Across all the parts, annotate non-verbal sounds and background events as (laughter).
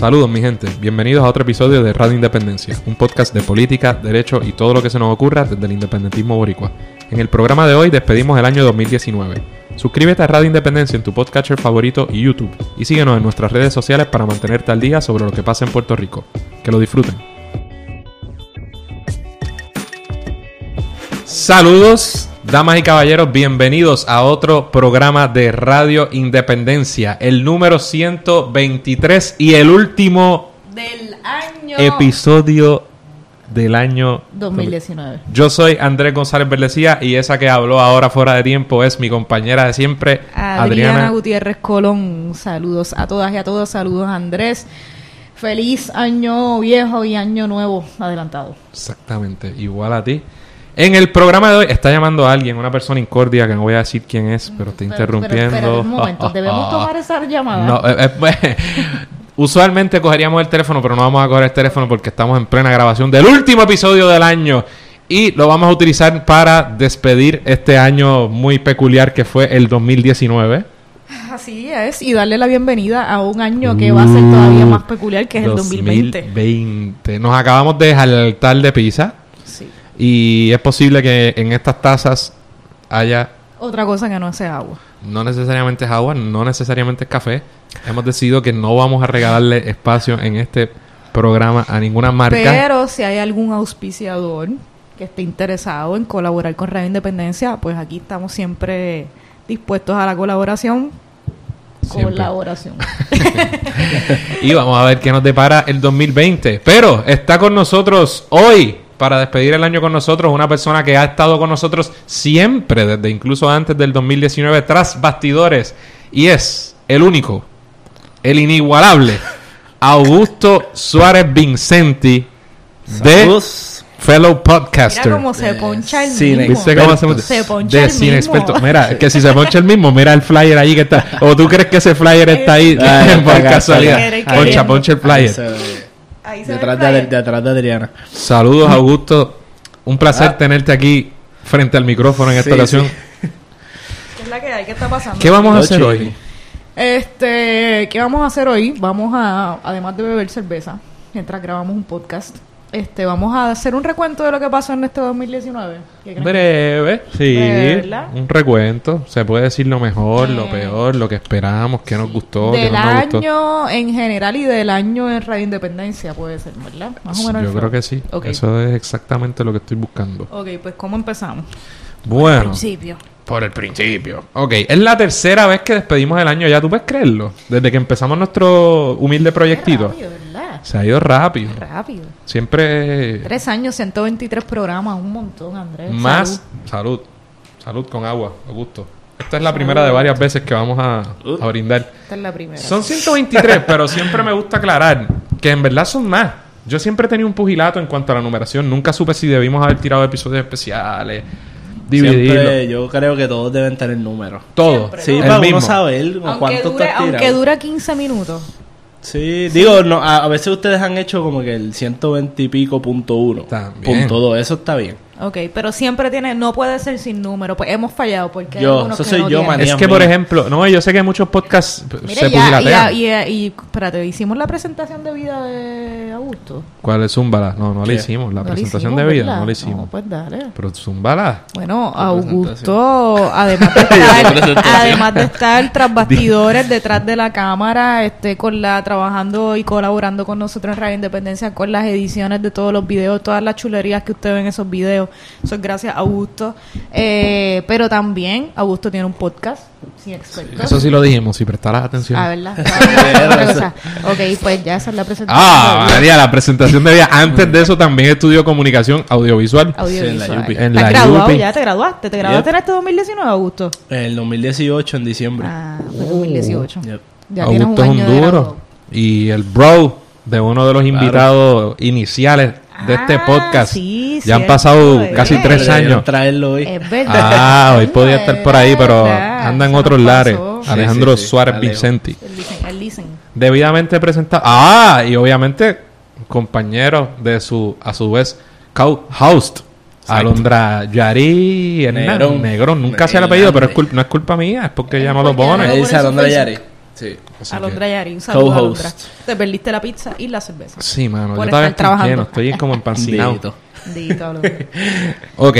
Saludos mi gente, bienvenidos a otro episodio de Radio Independencia, un podcast de política, derecho y todo lo que se nos ocurra desde el independentismo boricua. En el programa de hoy despedimos el año 2019. Suscríbete a Radio Independencia en tu podcatcher favorito y YouTube y síguenos en nuestras redes sociales para mantenerte al día sobre lo que pasa en Puerto Rico. Que lo disfruten. Saludos, damas y caballeros, bienvenidos a otro programa de Radio Independencia, el número 123 y el último del año episodio del año 2019. Yo soy Andrés González Verdecía y esa que habló ahora fuera de tiempo es mi compañera de siempre, Adriana, Adriana. Gutiérrez Colón. Saludos a todas y a todos. Saludos Andrés. Feliz año viejo y año nuevo adelantado. Exactamente, igual a ti. En el programa de hoy está llamando a alguien, una persona incordia que no voy a decir quién es, pero está Pero- interrumpiendo. Pero, un momento, ¿debemos tomar esa llamada? No, eh, eh, pues, (laughs) usualmente cogeríamos el teléfono, pero no vamos a coger el teléfono porque estamos en plena grabación del último episodio del año. Y lo vamos a utilizar para despedir este año muy peculiar que fue el 2019. Así es, y darle la bienvenida a un año que va a ser todavía más peculiar, que es el 2020. 2020. Nos acabamos de jaltar de pizza. Y es posible que en estas tazas haya Otra cosa que no sea agua. no necesariamente es agua, no necesariamente es café. Hemos decidido que no vamos a regalarle espacio en este programa a ninguna marca. Pero si hay algún auspiciador que esté interesado en colaborar con Radio Independencia, pues aquí estamos siempre dispuestos a la colaboración. Siempre. Colaboración. (laughs) Y vamos a ver qué nos depara el 2020. Pero está con nosotros hoy, para despedir el año con nosotros, una persona que ha estado con nosotros siempre, desde incluso antes del 2019, tras bastidores. Y es el único, el inigualable, Augusto Suárez Vincenti, de Saludos. Fellow Podcaster. Mira cómo se poncha el cine mismo. ¿Viste cómo hacemos? Se poncha de el cine mismo. experto. Mira, que si se poncha el mismo, mira el flyer ahí que está. O tú crees que ese flyer está ahí (laughs) por casualidad. Poncha, poncha el flyer. Ahí se Detrás ve el de, de atrás de Adriana. Saludos, Augusto. Un placer Ah. tenerte aquí frente al micrófono en esta Sí, ocasión. sí. (laughs) ¿Qué es la que hay? ¿Qué está pasando? ¿Qué vamos a hacer hoy? Este, ¿qué vamos a hacer hoy? Vamos a, además de beber cerveza, mientras grabamos un podcast, este, vamos a hacer un recuento de lo que pasó en este 2019. ¿Qué creen? Breve, sí. Breve. Un recuento. Se puede decir lo mejor, lo Eh. peor, lo que esperamos, qué nos gustó, qué del no nos gustó. año en general y del año en Radio Independencia, puede ser, ¿verdad? Más o menos. Yo creo que sí. Eso es exactamente lo que estoy buscando. Ok, pues ¿cómo empezamos? Bueno, Principio. Por el principio. Ok, es la tercera vez que despedimos el año ya. ¿Tú puedes creerlo? Desde que empezamos nuestro humilde proyectito. Rápido, ¿verdad? Se ha ido rápido. Rápido. Siempre Tres años, 123 programas, un montón, Andrés. más Salud. salud. salud. con agua, Augusto. Esta es la primera de varias veces que vamos a, a brindar. Esta es la primera. Son 123, (laughs) pero siempre me gusta aclarar que en verdad son más. Yo siempre he tenido un pugilato en cuanto a la numeración. Nunca supe si debimos haber tirado episodios especiales, dividirlo. Siempre yo creo que todos deben tener números. Todo. Siempre, Sí, El para mismo. uno saber aunque, cuánto dure, aunque dura 15 minutos. Sí, digo, no, a, a veces ustedes han hecho como que el 120 y pico punto uno. También. Punto dos, eso está bien. Ok, pero siempre tiene, no puede ser sin número, pues hemos fallado porque hay Yo, algunos eso que soy no yo, tienen. Es que, mía. por ejemplo, no, yo sé que muchos podcasts Mire, se ya, pugilatean. y, y, y, espérate, hicimos la presentación de vida de Augusto. ¿Cuál es Zúmbala? No, no la ¿Qué? hicimos. La No la presentación hicimos, de vida ¿verdad? no la hicimos. No, pues dale. Pero Zúmbala. Bueno, Augusto, además de (laughs) estar, además de estar tras (laughs) bastidores, detrás de la cámara, este, con la, trabajando y colaborando con nosotros en Radio Independencia, con las ediciones de todos los videos, todas las chulerías que usted ve en esos videos, eso es gracias a Augusto. Eh, pero también, Augusto tiene un podcast, sin expertos. Eso sí lo dijimos, si prestaras atención. Ah, ¿verdad? (laughs) Cosa. ok, pues ya esa es la presentación. Ah, María, la presentación de vida. Antes de eso también estudió comunicación audiovisual. audiovisual. Sí, en la UPI. En ¿Estás la graduado ya? ¿Te graduaste? ¿Te graduaste en este 2019, Augusto? En el 2018, en diciembre. Ah, fue 2018. Yep. Ya tienes un Augusto es un duro. Y el bro de uno de los invitados iniciales de este Ah, podcast. sí, ya han pasado eh. casi tres años. traerlo hoy. Es verdad. Ah, hoy podía estar por ahí, pero anda en otros lares. Alejandro sí, sí. Suárez Alejo. Vincenti. El listen, el listen. Debidamente presentado. Ah, y obviamente compañero de su, a su vez, co-host. Alondra Yari. Negrón. Negrón. Nunca se el apellido, pero es cul- no es culpa mía, es porque ella no lo pone. Alondra. Yari. Sí. Así Alondra que- Yari, un saludo a Co-host. Alondra. Te perdiste la pizza y la cerveza. Sí, mano. Por yo estar estoy trabajando. lleno. Estoy como empancinado. Dito. Dito, Alondra. (laughs) Ok.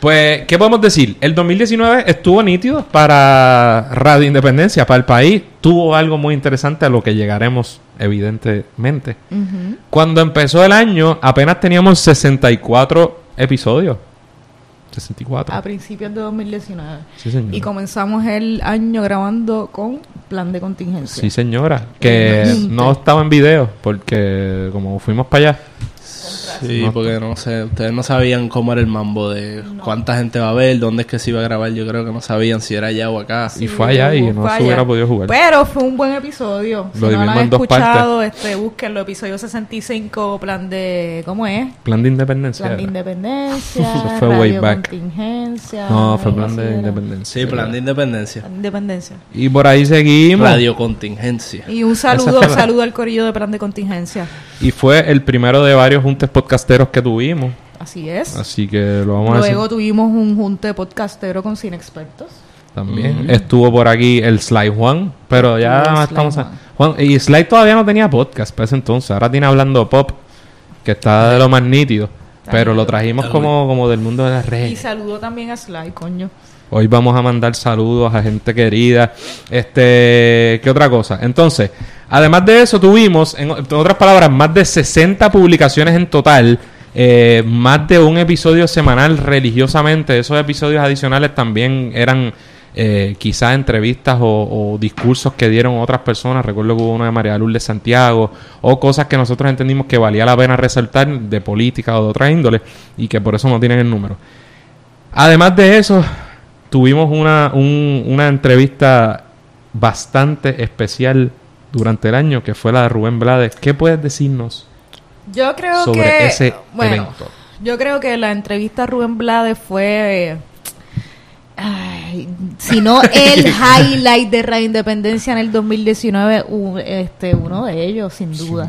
Pues, ¿qué podemos decir? El 2019 estuvo nítido para Radio Independencia, para el país. Tuvo algo muy interesante a lo que llegaremos, evidentemente. Cuando empezó el año, apenas teníamos 64 episodios. 64. A principios de 2019. Sí, señora. Y comenzamos el año grabando con plan de contingencia. Sí, señora. Que no estaba en video porque como fuimos para allá. Sí, No. porque no sé, ustedes no sabían cómo era el mambo de cuánta gente va a ver, dónde es que se iba a grabar. Yo creo que no sabían si era allá o acá. Y fue allá y no se hubiera podido jugar. Pero fue un buen episodio. Lo si no lo dividimos han en dos escuchado, este, búsquenlo. Episodio 65, plan de... ¿Cómo es? Plan de independencia. Plan de independencia, (laughs) Eso fue way back. contingencia. No, fue plan de independencia. Sí, plan de independencia. Plan de independencia. Y por ahí seguimos. Radio contingencia. Y un saludo, la- saludo al corillo de plan de contingencia. Y fue el primero de varios juntes podcasteros que tuvimos. Así es. Así que lo vamos a Luego decir tuvimos un junte podcastero con Cine Expertos. también. Estuvo por aquí el Sly Juan, pero ya estamos... a- Juan. Juan, y Sly todavía no tenía podcast para ese entonces. Ahora tiene Hablando Pop, que está de lo más nítido. Pero lo trajimos como, como del mundo de las Y redes. saludo también a Sly, coño. Hoy vamos a mandar saludos a gente querida. Este, ¿qué otra cosa? Entonces, además de eso, tuvimos, en, otras palabras, más de 60 publicaciones en total. eh, más de un episodio semanal religiosamente. Esos episodios adicionales también eran eh, quizás entrevistas o, discursos que dieron otras personas. Recuerdo que hubo uno de María Lourdes Santiago o cosas que nosotros entendimos que valía la pena resaltar de política o de otra índole y que por eso no tienen el número. Además de eso, tuvimos una, un- una entrevista bastante especial durante el año, que fue la de Rubén Blades. ¿Qué puedes decirnos Yo creo sobre que. ese bueno, evento? Yo creo que la entrevista a Rubén Blades fue. eh, ay, si no (laughs) el highlight de Radio Independencia en el 2019, u- este, uno de ellos, sin duda.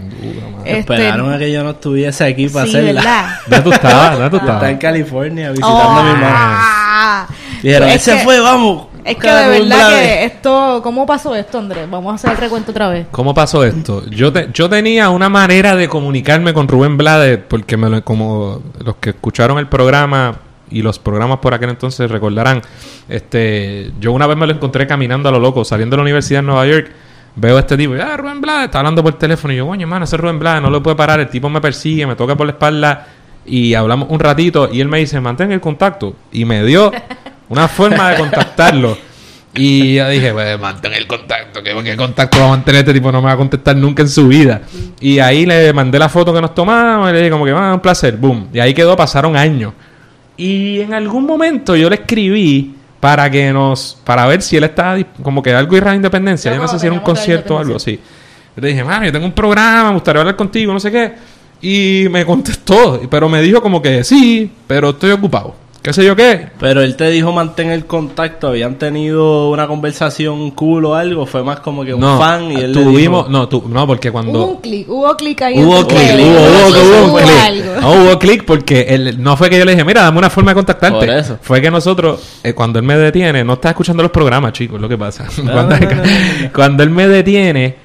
Este, Esperaron a que yo no estuviese aquí para sí, hacerla. ¿verdad? (laughs) ¿Dónde tú estabas? ¿Dónde tú estabas? en California visitando a mi mamá. Ah. Dijeron, Es ese que- fue, vamos. Es que de verdad Blades". que esto, ¿cómo pasó esto, Andrés? Vamos a hacer el recuento otra vez. ¿Cómo pasó esto? Yo, te- yo tenía una manera de comunicarme con Rubén Blades, porque me lo- como los que escucharon el programa y los programas por aquel entonces recordarán, este, yo una vez me lo encontré caminando a lo loco, saliendo de la universidad en Nueva York, veo a este tipo, y, ah, Rubén Blades, está hablando por teléfono, y yo, coño, mano, ese es Rubén Blades, no lo puede parar, el tipo me persigue, me toca por la espalda, y hablamos un ratito, y él me dice, mantén el contacto, y me dio una forma de contactarlo. Y ya dije, pues mantén el contacto, que qué contacto va a mantener este tipo, no me va a contestar nunca en su vida. Y ahí le mandé la foto que nos tomamos, y le dije como que, ah, un placer, boom. Y ahí quedó, pasaron años. Y en algún momento yo le escribí para que nos, para ver si él estaba como que algo de Independencia, Yo yo no sé si era un concierto o algo así. Yo le dije, mano, yo tengo un programa, me gustaría hablar contigo, no sé qué. Y me contestó, pero me dijo como que sí, pero estoy ocupado. ¿Qué sé yo qué? Pero él te dijo mantén el contacto. ¿Habían tenido una conversación cool o algo? Fue más como que un no, fan y él le tuvimos, dijo- no, tu- no, porque cuando Hubo un clic, hubo clic ahí. Hubo clic, hubo, hubo, hubo un Hubo clic. algo. No, hubo clic porque él, no fue que yo le dije, mira, dame una forma de contactarte. Por eso. Fue que nosotros, eh, cuando él me detiene, no está escuchando los programas, chicos, lo que pasa. (laughs) No, cuando, no, no, no. cuando él me detiene,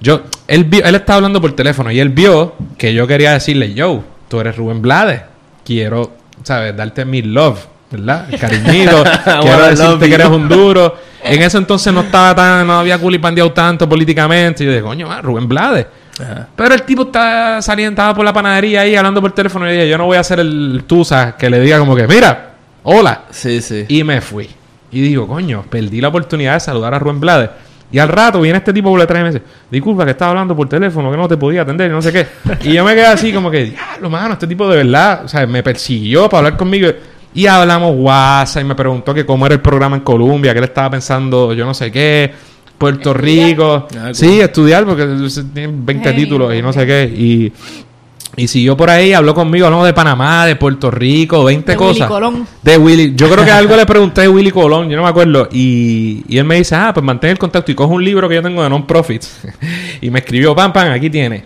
yo, él, vio- él estaba hablando por teléfono y él vio que yo quería decirle, yo, tú eres Rubén Blades, quiero, ¿sabes? Darte mi love, ¿verdad? Cariñito, (laughs) quiero decirte que eres un duro. En ese entonces no estaba tan, no había culipandeado tanto políticamente. Y yo dije, coño, ah, Rubén Blades. Ajá. Pero el tipo está saliendo, estaba por la panadería ahí hablando por teléfono y dije, yo no voy a hacer el tusa que le diga como que, mira, hola. Sí, sí. Y me fui. Y digo, coño, perdí la oportunidad de saludar a Rubén Blades. Y al rato viene este tipo por detrás y me dice, disculpa que estaba hablando por teléfono, que no te podía atender y no sé qué. (laughs) Y yo me quedé así como que, diablo, mano, este tipo de verdad, o sea, me persiguió para hablar conmigo. Y hablamos WhatsApp y me preguntó que cómo era el programa en Colombia, que él estaba pensando, yo no sé qué, Puerto Rico. Ah, cool. Sí, estudiar porque tiene 20 Genio, títulos y no sé qué. Y, y siguió por ahí, habló conmigo, hablamos de Panamá, de Puerto Rico, 20 De cosas. Willy Colón. De Willy. Yo creo que algo le pregunté de Willy Colón, yo no me acuerdo. Y, y él me dice, ah, pues mantén el contacto y coge un libro que yo tengo de non-profits. (laughs) y me escribió, pam, pam, aquí tiene.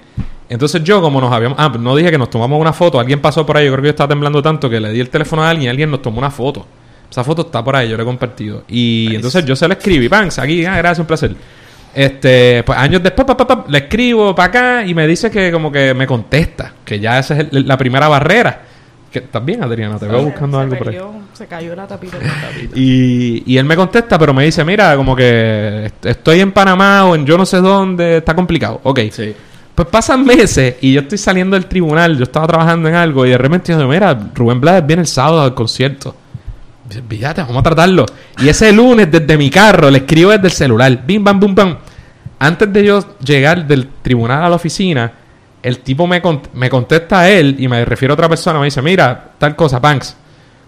Entonces yo, como nos habíamos... Ah, no dije que nos tomamos una foto. Alguien pasó por ahí, yo creo que yo estaba temblando tanto que le di el teléfono a alguien y alguien nos tomó una foto. Esa foto está por ahí, yo la he compartido. Y Nice. entonces yo se la escribí, pam, aquí, ah, gracias, un placer. Este, pues años después, pa, pa, pa, le escribo para acá y me dice que como que me contesta, que ya esa es el- la primera barrera. Que también, Adriana, te veo buscando se algo por ahí. perdió, Se cayó la tapita. (laughs) Y, y él me contesta, pero me dice, mira, como que est- estoy en Panamá o en yo no sé dónde, está complicado. Ok. Sí. Pues pasan meses y yo estoy saliendo del tribunal, yo estaba trabajando en algo y de repente yo digo, mira, Rubén Blades viene el sábado al concierto. Fíjate, vamos a tratarlo. Y ese lunes desde mi carro le escribo desde el celular, bim, bam, bum, bam. Antes de yo llegar del tribunal a la oficina, el tipo me, cont- me contesta a él y me refiere a otra persona, me dice, mira, tal cosa, Banks,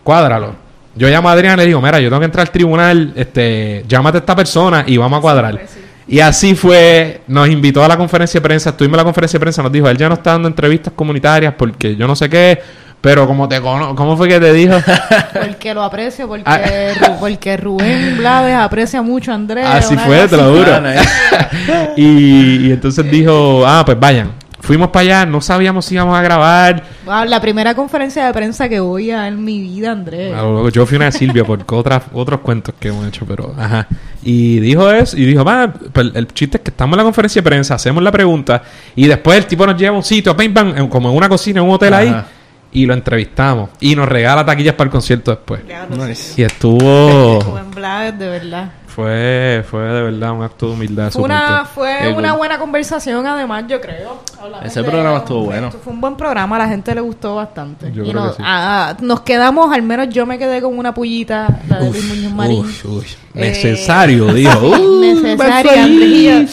cuádralo. Yo llamo a Adrián y le digo, mira, yo tengo que entrar al tribunal, este, llámate a esta persona y vamos a cuadrar. Y así fue, nos invitó a la conferencia de prensa, estuvimos en la conferencia de prensa, nos dijo, él ya no está dando entrevistas comunitarias porque yo no sé qué, pero como te cono ¿cómo fue que te dijo? (laughs) Porque lo aprecio, porque, Ah. Porque Rubén Blades aprecia mucho a Andrés. así una fue, te lo juro. Ah, (laughs) y, y entonces dijo, ah, pues vayan. Fuimos para allá, no sabíamos si íbamos a grabar. Wow, la primera conferencia de prensa que voy a en mi vida, Andrés. Ah, Yo fui una de Silvia por (laughs) otras, otros cuentos que hemos hecho, pero ajá. Y dijo eso, y dijo, va, pues, el chiste es que estamos en la conferencia de prensa, hacemos la pregunta, y después el tipo nos lleva a un sitio, pim, pam, en- como en una cocina, en un hotel ahí. Y lo entrevistamos. Y nos regala taquillas para el concierto después. Nice. Y estuvo. Blades, de verdad. fue, fue de verdad un acto de humildad. Fue una, fue Qué una buena conversación, además, yo creo. Hablamos Ese de- programa estuvo bueno. Fue un buen programa, a la gente le gustó bastante. Yo y creo nos, que sí. ah, nos quedamos, al menos yo me quedé con una pullita, la de Luis Muñoz Marín. Uy, uy. Eh, Necesario, dijo. (laughs) Uh,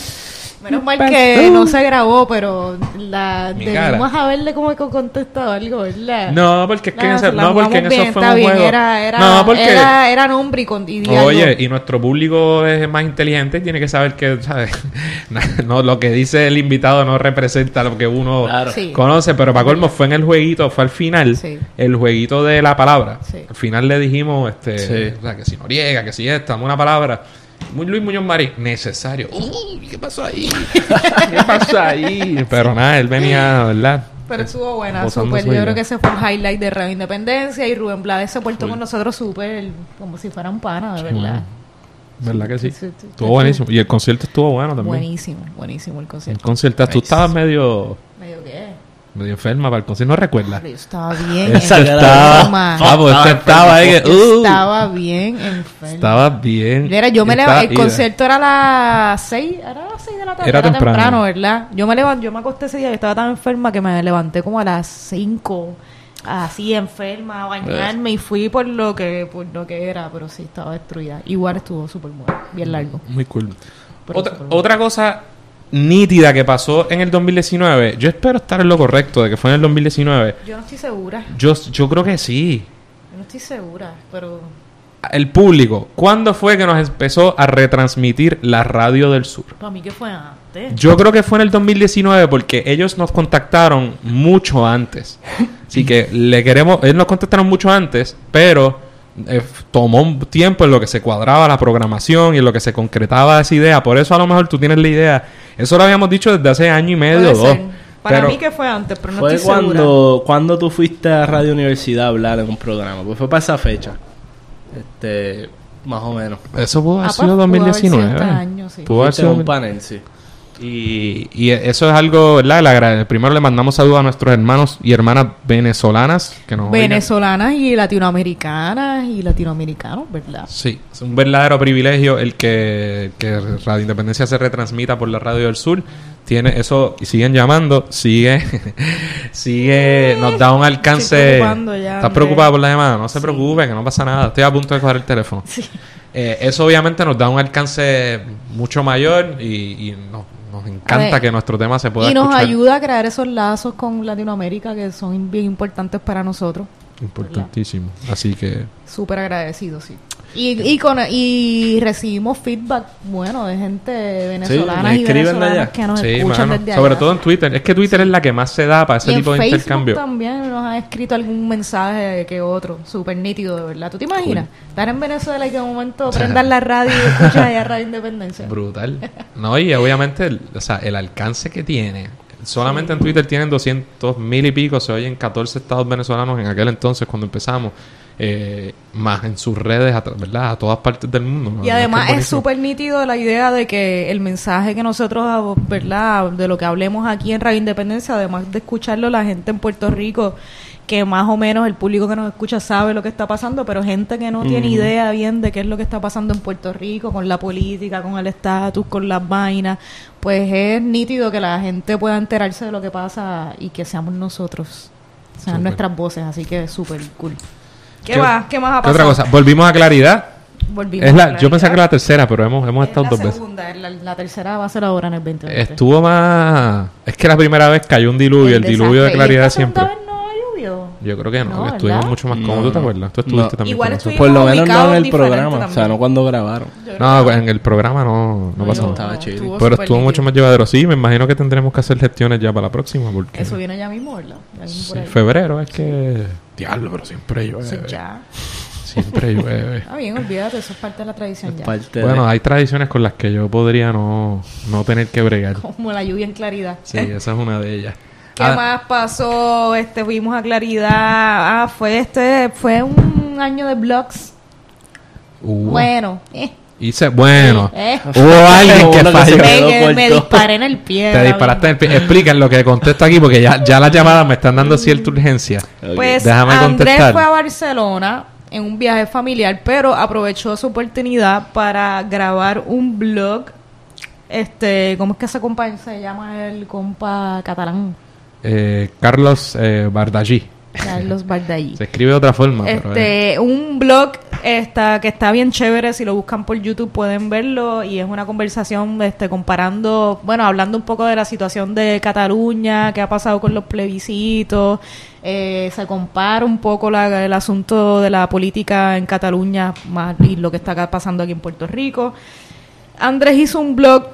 Menos mal que no se grabó, pero la Mi debimos cara. haberle como que contestado algo, ¿verdad? No, porque es que en No, ese, se la no, porque eso fue un bien, juego. Era, era, no, porque era, era nombre y, con, y. Oye, y nuestro público es más inteligente y tiene que saber que, ¿sabes? (laughs) no, lo que dice el invitado no representa lo que uno Claro. Sí. conoce, pero para colmo fue en el jueguito, fue al final, Sí. el jueguito de la palabra. Sí. Al final le dijimos, este, Sí. o sea, que si Noriega, que si esta, una palabra. Muy Luis Muñoz Marín, necesario. Uy, ¿qué pasó ahí? (laughs) ¿Qué pasó ahí? Pero nada, él venía, ¿verdad? Pero estuvo buena, súper. Yo creo que ese fue un highlight de Radio Independencia y Rubén Blades se portó con nosotros súper, como si fuera un pana, de verdad. bueno. ¿Verdad que sí? Sí, sí, sí. Estuvo buenísimo. Y el concierto estuvo bueno también. Buenísimo, buenísimo el El concierto. concierto, tú estabas medio, ¿Medio qué? Medio enferma para el concierto, no recuerdas. Yo estaba bien Esa Exagerado. estaba. enferma. Ah, pues estaba ahí. Yo uh, estaba bien enferma. estaba bien. Mira, yo me Estaba- levanté, el concierto era a las 6, era a las 6 de la tarde, Era era, temprano. temprano. ¿verdad? Yo me levanté, yo me acosté ese día, yo estaba tan enferma que me levanté como a las 5, así enferma, a bañarme y fui por lo que por lo que era, pero sí estaba destruida. Igual estuvo súper bueno, bien largo. Muy cool. Otra, otra cosa nítida que pasó en el 2019, yo espero estar en lo correcto de que fue en el 2019. Yo no estoy segura, Yo, yo creo que sí. yo no estoy segura, pero El público, ¿cuándo fue que nos empezó a retransmitir la radio del sur? para mí que fue antes. Yo creo que fue en el 2019 porque ellos nos contactaron mucho antes. (laughs) Así que le queremos, ellos nos contactaron mucho antes, pero eh, tomó un tiempo en lo que se cuadraba la programación y en lo que se concretaba esa idea. Por eso a lo mejor tú tienes la idea. Eso lo habíamos dicho desde hace año y medio o dos. Para Pero mí que fue antes, pero no fue estoy segura. cuando, cuando tú fuiste a Radio Universidad a hablar en un programa. Pues fue para esa fecha. Este, más o menos. eso pudo haber Ah, sido pues, pudo haber sido 2019. este año, sí. Pudo haber Fuiste en sido un panel, sí. Y, y eso es algo, ¿verdad? Primero le mandamos saludos a nuestros hermanos y hermanas venezolanas que nos oigan. Venezolanas y latinoamericanas y latinoamericanos, ¿verdad? Sí, es un verdadero privilegio el que, que Radio Independencia se retransmita por la Radio del Sur. Tiene eso, y siguen llamando, sigue, (laughs) sigue, nos da un alcance. ¿Estás preocupada por la llamada? No se Sí. preocupe, que no pasa nada. Estoy a punto de coger el teléfono. Eh, eso obviamente nos da un alcance mucho mayor y, y nos, nos encanta ver, que nuestro tema se pueda Y nos escuchar. ayuda a crear esos lazos con Latinoamérica que son bien importantes para nosotros. Importantísimo. Así que Súper agradecidos, sí. Y, y, con, y recibimos feedback bueno de gente venezolana y escriben de venezolanas allá. que nos sí, escuchan mano. desde sobre allá. todo en Twitter. Es que Twitter es la que más se da para ese y en tipo de Facebook intercambio. también nos ha escrito algún mensaje que otro, súper nítido, de verdad. ¿Tú te imaginas? Estar en Venezuela y que de momento prendan la radio y escuchas allá Radio Independencia. Brutal. No, y obviamente, el, o sea, el alcance que tiene. Solamente en Twitter tienen 200 mil y pico, se oyen 14 estados venezolanos en aquel entonces cuando empezamos. Eh, más en sus redes, a, ¿verdad? A todas partes del mundo. ¿no? Y además es súper nítido la idea de que el mensaje que nosotros, ¿verdad? De lo que hablemos aquí en Radio Independencia, además de escucharlo la gente en Puerto Rico, que más o menos el público que nos escucha sabe lo que está pasando, pero gente que no tiene idea bien de qué es lo que está pasando en Puerto Rico, con la política, con el estatus, con las vainas, pues es nítido que la gente pueda enterarse de lo que pasa y que seamos nosotros, sean nuestras voces, así que es súper cool. ¿Qué, ¿Qué- más? ¿Qué más ha ¿Qué pasado? otra cosa? Volvimos a Claridad. Volvimos Es a la, Claridad. yo pensé que era la tercera, pero hemos, hemos Es estado la dos veces. segunda, la, la tercera va a ser ahora en el 2020. Estuvo más... Es que la primera vez cayó un diluvio, el, diluvio de desastre. ¿Y Claridad siempre. vez? Yo creo que no, No, que estuvimos ¿verdad? mucho más No, cómodos, ¿tú te no. acuerdas? Tú estuviste No. también Igual con estuvimos- nosotros. Por lo menos no en el programa, o sea, no cuando grabaron. No, en el programa no, no pasó. Estaba chido. estuvo Pero estuvo mucho más llevadero. Sí, me imagino que tendremos que hacer gestiones ya para la próxima. Porque Eso viene ya mismo, ¿verdad? Ya mismo por Sí, febrero es que... Diablo, pero siempre Eso llueve. ya. Siempre llueve. Está (laughs) bien, olvídate, eso es parte de la tradición ya. Parte de- Bueno, hay tradiciones con las que yo podría no, no tener que bregar. (laughs) Como la lluvia en claridad. Sí, esa es una de ellas. ¿Qué Ah, más pasó? Este, fuimos a Claridad. Ah, fue este, fue un año de vlogs. hubo- Bueno, eh, Hice, bueno, eh. (laughs) hubo alguien que se falló. Me, me disparé en el pie. Te disparaste en el pie. Explica lo que contesto aquí porque ya, ya las llamadas me están dando cierta urgencia. Ok. Pues Déjame Andrés contestar. fue a Barcelona en un viaje familiar, pero aprovechó su oportunidad para grabar un blog. Este, ¿cómo es que ese compa se llama el compa catalán? Eh, Carlos eh, Bardagí. Carlos Bardallí. Se escribe de otra forma. pero, eh, Este, un blog está, que está bien chévere, si lo buscan por YouTube pueden verlo y es una conversación este, comparando, bueno, hablando un poco de la situación de Cataluña, qué ha pasado con los plebiscitos, eh, se compara un poco la- el asunto de la política en Cataluña más, y lo que está pasando aquí en Puerto Rico. Andrés hizo un blog,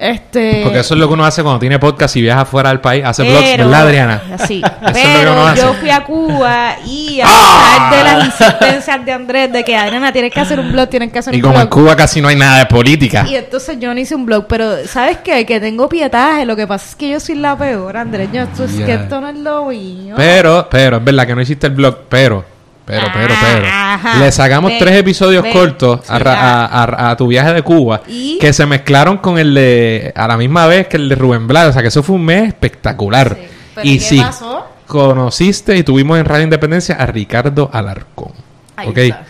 este... porque eso es lo que uno hace cuando tiene podcast y viaja fuera del país. Hace Pero- ¿verdad, Adriana? Sí, (laughs) pero yo fui a Cuba y a pesar de las insistencias de Andrés de que Adriana tienes que hacer un blog, tienes que hacer Y un como en blog. Cuba casi no hay nada de política. Y entonces yo no hice un blog, pero ¿sabes qué? Que tengo pietaje, lo que pasa es que yo soy la peor, Andrés. Yo, esto, es que esto no es lo mío. Pero, pero, es verdad que no hiciste el blog, pero, pero, pero, pero. Ajá. Le sacamos tres episodios cortos a, Sí. ra- a- a- a tu viaje de Cuba Y- que se mezclaron con el de, a la misma vez que el de Rubén Blas. O sea, que eso fue un mes espectacular. Sí. ¿Pero y qué sí, pasó? conociste y tuvimos en Radio Independencia a Ricardo Alarcón. Ahí ¿Ok? está.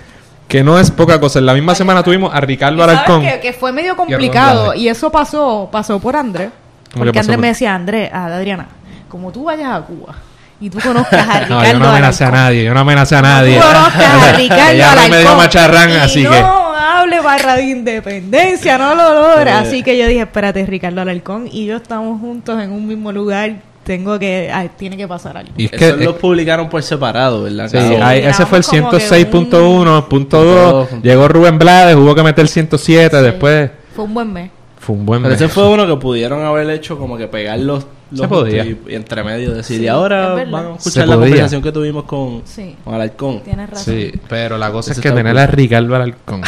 Que no es poca cosa. En la misma Ahí semana está. tuvimos a Ricardo Alarcón. que, que fue medio complicado y eso pasó pasó por Andrés. ¿Cómo que Porque Andrés por- me decía, Andrés, a Adriana, como tú vayas a Cuba y tú conozcas a (laughs) Ricardo No, yo no amenacé a nadie, yo no amenacé a nadie. Tú conozcas a (laughs) Ricardo Ella me dio Alarcón macharrán, y así no que. hable para Radio Independencia, no lo logra. Así que yo dije, espérate, Ricardo Alarcón y yo estamos juntos en un mismo lugar. Tengo que, ay, tiene que pasar algo. Y es que, Eso los publicaron por separado, ¿verdad? Sí, ese fue el Grabamos como que 106.1, punto 2. Punto Llegó Rubén Blades, hubo que meter 107. Sí. Después Fue un buen mes. fue un buen Pero mes. ese fue uno que pudieron haber hecho como que pegar los, los Se podía. y, y entre medio decir, Sí, y ahora van a Se escuchar la conversación que tuvimos con, Sí. con Alarcón. Tienes razón. Sí, pero la cosa Eso es que tener a Ricardo Alarcón.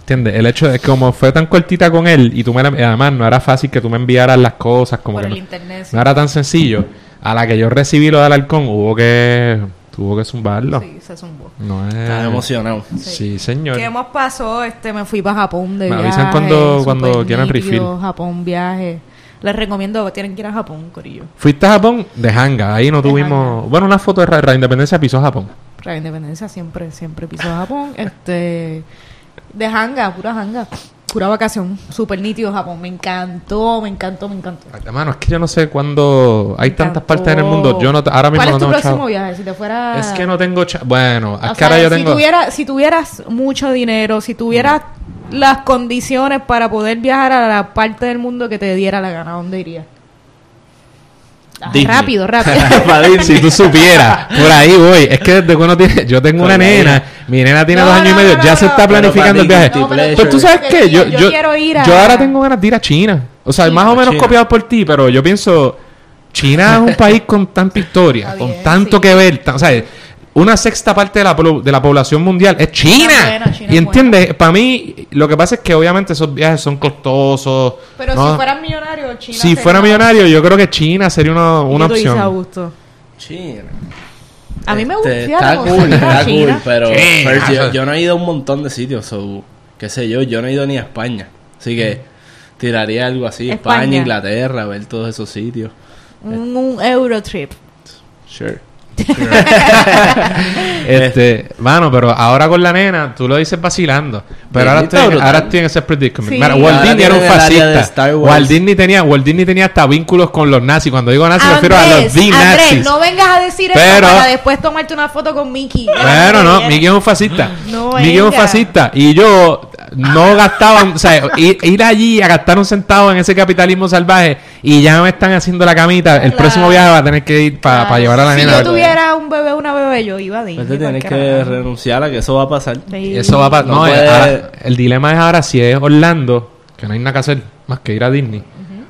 ¿Entiendes? El hecho de que como fue tan cortita con él y tú me la- y además no era fácil que tú me enviaras las cosas como Por que el no, internet. sí. no era tan sencillo. A la que yo recibí lo de Alarcón hubo que tuvo que zumbarlo. Sí, se zumbó. No es Estaba emocionado. Sí, señor. ¿Qué más pasó? Este, me fui para Japón de Me viaje. avisan cuando- cuando quieran refill. Japón, viaje. Les recomiendo, tienen que ir a Japón, Corillo. Fuiste a Japón de hanga, ahí no De tuvimos, hanga. bueno, una foto de Ra- Radio Independencia pisó Japón. La independencia siempre, siempre piso Japón. Este, de hanga, pura hanga. Pura vacación. Súper nítido Japón. Me encantó, me encantó, me encantó. Hermano, es que yo no sé cuándo hay Me tantas encantó. partes en el mundo. Yo no, ahora mismo ¿Cuál no es tu tengo próximo chavo. viaje? Si te fuera... Es que no tengo Bueno, es que ahora yo si, tengo. tuviera, si tuvieras mucho dinero, si tuvieras las condiciones para poder viajar a la parte del mundo que te diera la gana, ¿a dónde irías? Ah, Disney. rápido, rápido. (laughs) Si tú supieras, por ahí voy. Es que desde que uno tiene. Yo tengo una nena, mi nena tiene No, dos años no, y medio, no, ya no, se está planificando el viaje. No, pero Pleasure. Pues tú sabes qué, yo, yo yo, quiero ir a- yo ahora tengo ganas de ir a China. O sea, más o menos China. copiado por ti, pero yo pienso, China es un país con tanta historia, con tanto sí. que ver. tan- o sea, una sexta parte de la, de la población mundial es China. China es buena, China y es entiendes, para mí, lo que pasa es que obviamente esos viajes son costosos. Pero ¿no? si fueras millonario, China Si sería fuera millonario, yo creo que China sería una, ¿Y una opción. Augusto? China. A mí me Este, gusta. Está cool, (laughs) está cool, pero yo no he ido a un montón de sitios, so, qué sé yo, yo no he ido ni a España. Así que tiraría algo así, España, España. Inglaterra, ver todos esos sitios. Un, un Eurotrip. Sure. (laughs) (laughs) Este, mano, pero ahora con la nena, tú lo dices vacilando. Pero ahora estoy, ahora estoy en ese predicament. Sí. Mira, Y Walt ahora Disney era un fascista. Walt Disney tenía, Walt Disney tenía hasta vínculos con los nazis. Cuando digo nazis, me refiero a los Andrés, nazis. no vengas a decir Pero- eso para después tomarte una foto con Mickey. Pero no, Mickey es un fascista. No Mickey es un fascista. Y yo no gastaba, o sea, ir, ir allí a gastar un centavo en ese capitalismo salvaje y ya me están haciendo la camita. El Claro. próximo viaje va a tener que ir para Claro. llevar a la si nena. yo tuviera un bebé o una bebé, yo iba a Disney. Pues te tienes que era- renunciar a que eso va a pasar. Sí. Eso va para... No No, puede- ahora- el dilema es ahora si es Orlando, que no hay nada que hacer más que ir a Disney,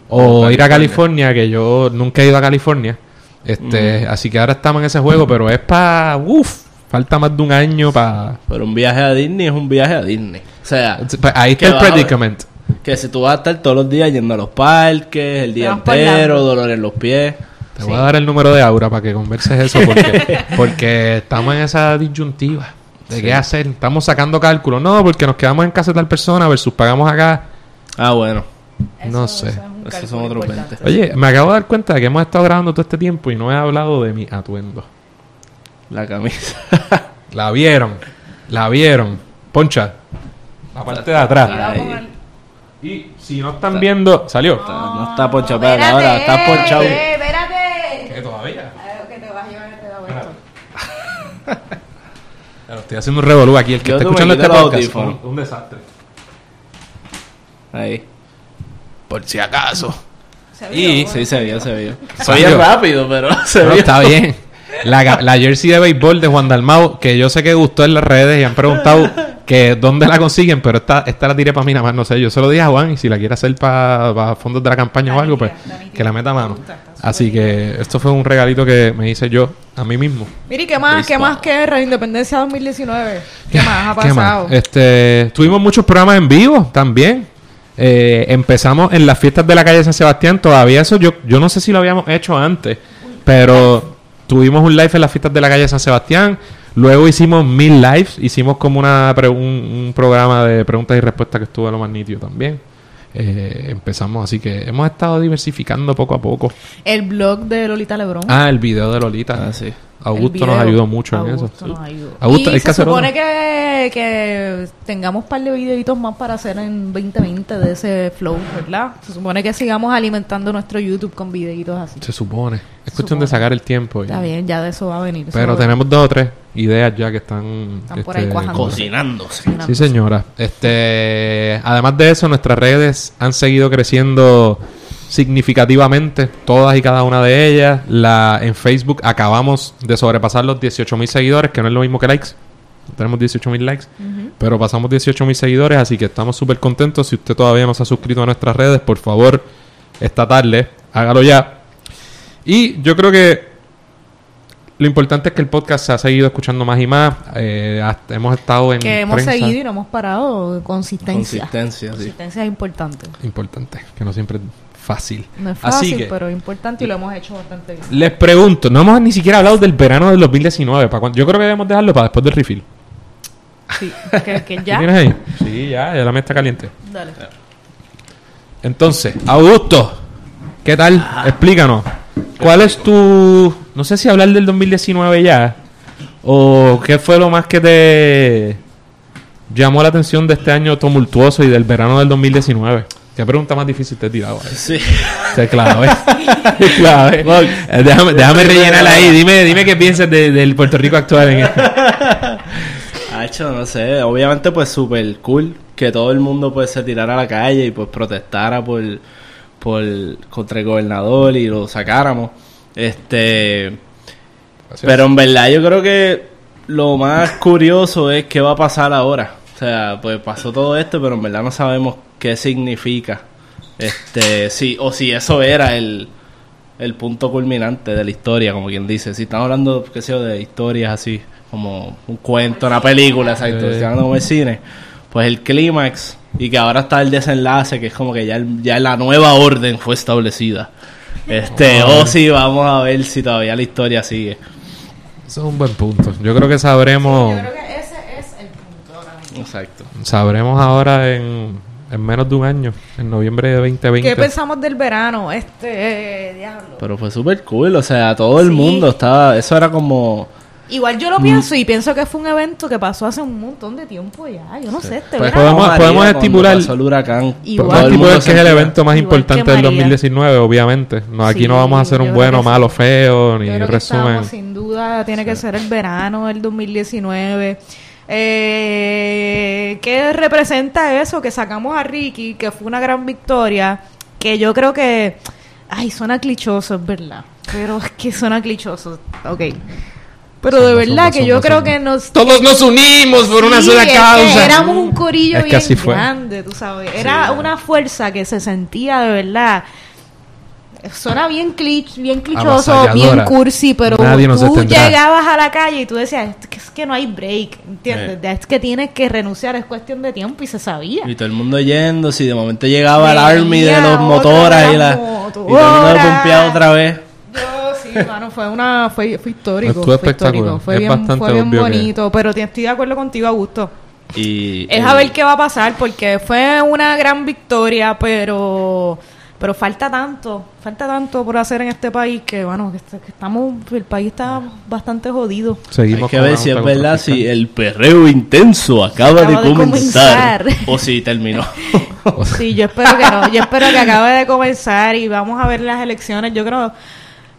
o O ir a California. California, que yo nunca he ido a California. Este, Así que ahora estamos en ese juego, pero es para... Uf, falta más de un año para... Pero un viaje a Disney es un viaje a Disney. O sea, Ahí ¿Qué está el predicament. que si tú vas a estar todos los días yendo a los parques, el día entero, dolor en los pies. Te voy a dar el número de Aura para que converses eso (laughs) porque, porque estamos en esa disyuntiva de qué hacer. Estamos sacando cálculos. No, porque nos quedamos en casa de tal persona versus pagamos acá. Ah, bueno. No Eso- sé. eso es son otros importante. 20. Oye, me acabo de dar cuenta de que hemos estado grabando todo este tiempo y no he hablado de mi atuendo. La camisa. La vieron, la vieron. Poncha, la parte de atrás. Y si no están viendo, salió. no está ponchado, Espérate, pero ahora está ponchado. eh, Espérate. ¿Qué todavía? Eh, Que te vas a llevar este esto. (laughs) Claro, estoy haciendo un revolú aquí. El que Yo está escuchando este quité los podcast. audífonos. Un, un desastre. Ahí. Por si acaso. Se Y- vio. Sí, se vio, se vio. Se Salió. vio rápido, pero (laughs) se No, vio. está bien. La, ga- la jersey de béisbol de Juan Dalmau, que yo sé que gustó en las redes y han preguntado que dónde la consiguen, pero esta, esta la tiré para mí nada más, no sé. Yo se lo dije a Juan y si la quiere hacer para fondos de la campaña o algo, pues que la meta a mano. Así que esto fue un regalito que me hice yo a mí mismo. Mire, ¿qué más? ¿Qué más que Radio Independencia 2019? ¿Qué más ha ¿Qué más? pasado? Este, tuvimos muchos programas en vivo también. Eh, empezamos en las fiestas de la calle San Sebastián. Todavía eso yo, yo no sé si lo habíamos hecho antes, pero tuvimos un live en las fiestas de la calle San Sebastián. Luego hicimos mil lives. Hicimos como una pre- un, un programa de preguntas y respuestas que estuvo a lo más nítido también. Eh, empezamos, así que hemos estado diversificando poco a poco. El blog de Lolita Lebrón. Ah, el video de Lolita. Ah, sí. Augusto nos ayudó mucho en eso. Augusto nos ayudó. Augusto, y hay que se supone que, que tengamos un par de videitos más para hacer en 2020 de ese flow, ¿verdad? Se supone que sigamos alimentando nuestro YouTube con videitos así. Se supone. Es cuestión de sacar el tiempo. y- Está bien, ya de eso va a venir. Pero tenemos dos o tres ideas ya que están... Están por ahí cuajando. Cocinándose. Sí, señora. Este, además de eso, nuestras redes han seguido creciendo significativamente, todas y cada una de ellas. La, en Facebook acabamos de sobrepasar los 18 mil seguidores, que no es lo mismo que likes. Tenemos 18 mil likes, pero pasamos 18 mil seguidores, así que estamos súper contentos. Si usted todavía no se ha suscrito a nuestras redes, por favor, esta tarde, hágalo ya. Y yo creo que lo importante es que el podcast se ha seguido escuchando más y más. Eh, hasta- hemos estado en Que hemos prensa. seguido y no hemos parado. Consistencia. Consistencia, sí. Consistencia es importante. Importante, que no siempre fácil. No es Así fácil, que pero es importante y lo hemos hecho bastante bien. les pregunto, no hemos ni siquiera hablado del verano del 2019. ¿para cuándo? Yo creo que debemos dejarlo para después del refill. Sí, que, que (laughs) ¿Qué ya. tienes ahí? Sí, ya, ya la mesa está caliente. Dale. Entonces, Augusto, ¿qué tal? Explícanos. ¿Cuál es tu... No sé si hablar del 2019 ya, o qué fue lo más que te llamó la atención de este año tumultuoso y del verano del 2019? ¿Qué pregunta más difícil te he tirado ahí? Sí. Sí, claro, ¿eh? claro, ¿eh? Eh, Déjame, déjame rellenar ahí. Dime, dime qué piensas de- del Puerto Rico actual en (laughs) esto. Hacho, no sé, obviamente pues súper cool que todo el mundo pues se tirara a la calle y pues protestara por, por contra el gobernador y lo sacáramos. Este, pero en verdad yo creo que lo más curioso es qué va a pasar ahora. O sea, pues pasó todo esto, pero en verdad no sabemos qué significa. Este, sí, o si eso era el, el punto culminante de la historia, como quien dice. Si estamos hablando, qué sé yo, de historias así, como un cuento, una película, exacto, Eh. si estamos hablando como el cine, pues el clímax y que ahora está el desenlace, que es como que ya, el- ya la nueva orden fue establecida. Este, Oh. o si vamos a ver si todavía la historia sigue. Eso es un buen punto. Yo creo que sabremos. Yo creo que ese es el punto ahora mismo. Exacto. Sabremos ahora en, en menos de un año, en noviembre de 2020. ¿Qué pensamos del verano? Este, eh, diablo. Pero fue súper cool, o sea, todo el Sí. mundo estaba... Eso era como... Igual yo lo Mm. pienso y pienso que fue un evento que pasó hace un montón de tiempo ya. Yo no sé, este Pues verano. podemos- podemos estipular- pasó el huracán. Igual. Podemos estipular que es el evento más importante del María. 2019, obviamente. No, aquí Sí, no vamos a hacer un bueno, malo, sí. feo, ni Yo creo que resumen. estamos, sin duda, tiene que ser el verano del 2019. Eh, ¿Qué representa eso? Que sacamos a Ricky, que fue una gran victoria, que yo creo que... Ay, suena clichoso, es verdad. Pero es que suena clichoso. Ok. Pero de verdad que yo creo que nos... Todos nos unimos por una sola causa. éramos un corillo Es bien grande, tú sabes. Era Sí. una fuerza que se sentía de verdad. Suena bien clich, bien clichoso, bien cursi, pero Nadie nos tú detendrá. llegabas a la calle y tú decías, es que, es que no hay break, ¿entiendes? Eh. Es que tienes que renunciar, es cuestión de tiempo y se sabía. Y todo el mundo yendo, si de momento llegaba el army de los motoras y, la, y todo el mundo otra vez. Yo sí, mano, fue una fue, fue histórico, fue espectacular. histórico, fue Es bien, bastante fue bien obvio que- bonito, pero te- estoy de acuerdo contigo, Augusto. Y, Es a ver qué va a pasar porque fue una gran victoria, pero pero falta tanto, falta tanto por hacer en este país que bueno, que, est- que estamos el país está bastante jodido. Seguimos Hay que ver si es verdad si el perreo intenso acaba, Acaba de, de comenzar, comenzar. o si terminó. (laughs) Sí, yo espero que no, yo espero que acabe de comenzar y vamos a ver las elecciones. Yo creo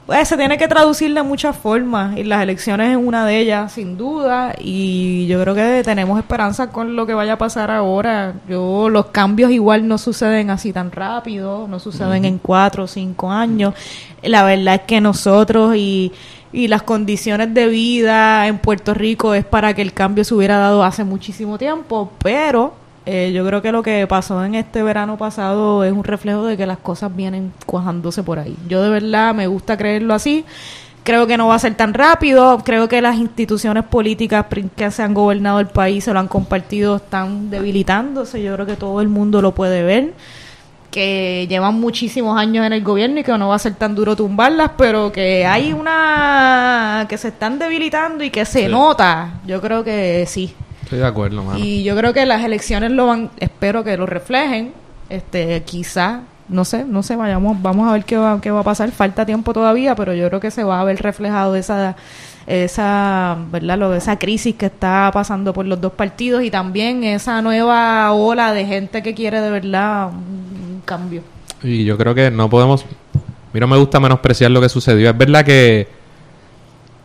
pues, se tiene que traducir de muchas formas y las elecciones es una de ellas, sin duda. Y yo creo que tenemos esperanza con lo que vaya a pasar ahora. Yo los cambios igual no suceden así tan rápido, no suceden en cuatro o cinco años. La verdad es que nosotros y y las condiciones de vida en Puerto Rico es para que el cambio se hubiera dado hace muchísimo tiempo, pero eh, yo creo que lo que pasó en este verano pasado es un reflejo de que las cosas vienen cuajándose por ahí. Yo de verdad me gusta creerlo así. Creo que no va a ser tan rápido. Creo que las instituciones políticas que se han gobernado el país, se lo han compartido, están debilitándose. Yo creo que todo el mundo lo puede ver que llevan muchísimos años en el gobierno y que no va a ser tan duro tumbarlas, pero que hay una que se están debilitando y que se Sí. nota. Yo creo que sí. Estoy de acuerdo, mano. Y yo creo que las elecciones lo van, espero que lo reflejen. Este, quizá, no sé, no sé, vayamos, vamos a ver qué va, qué va a pasar. Falta tiempo todavía, pero yo creo que se va a ver reflejado esa, esa, verdad, lo, esa crisis que está pasando por los dos partidos y también esa nueva ola de gente que quiere de verdad un, cambio. Y yo creo que no podemos. A mí no me gusta menospreciar lo que sucedió. Es verdad que.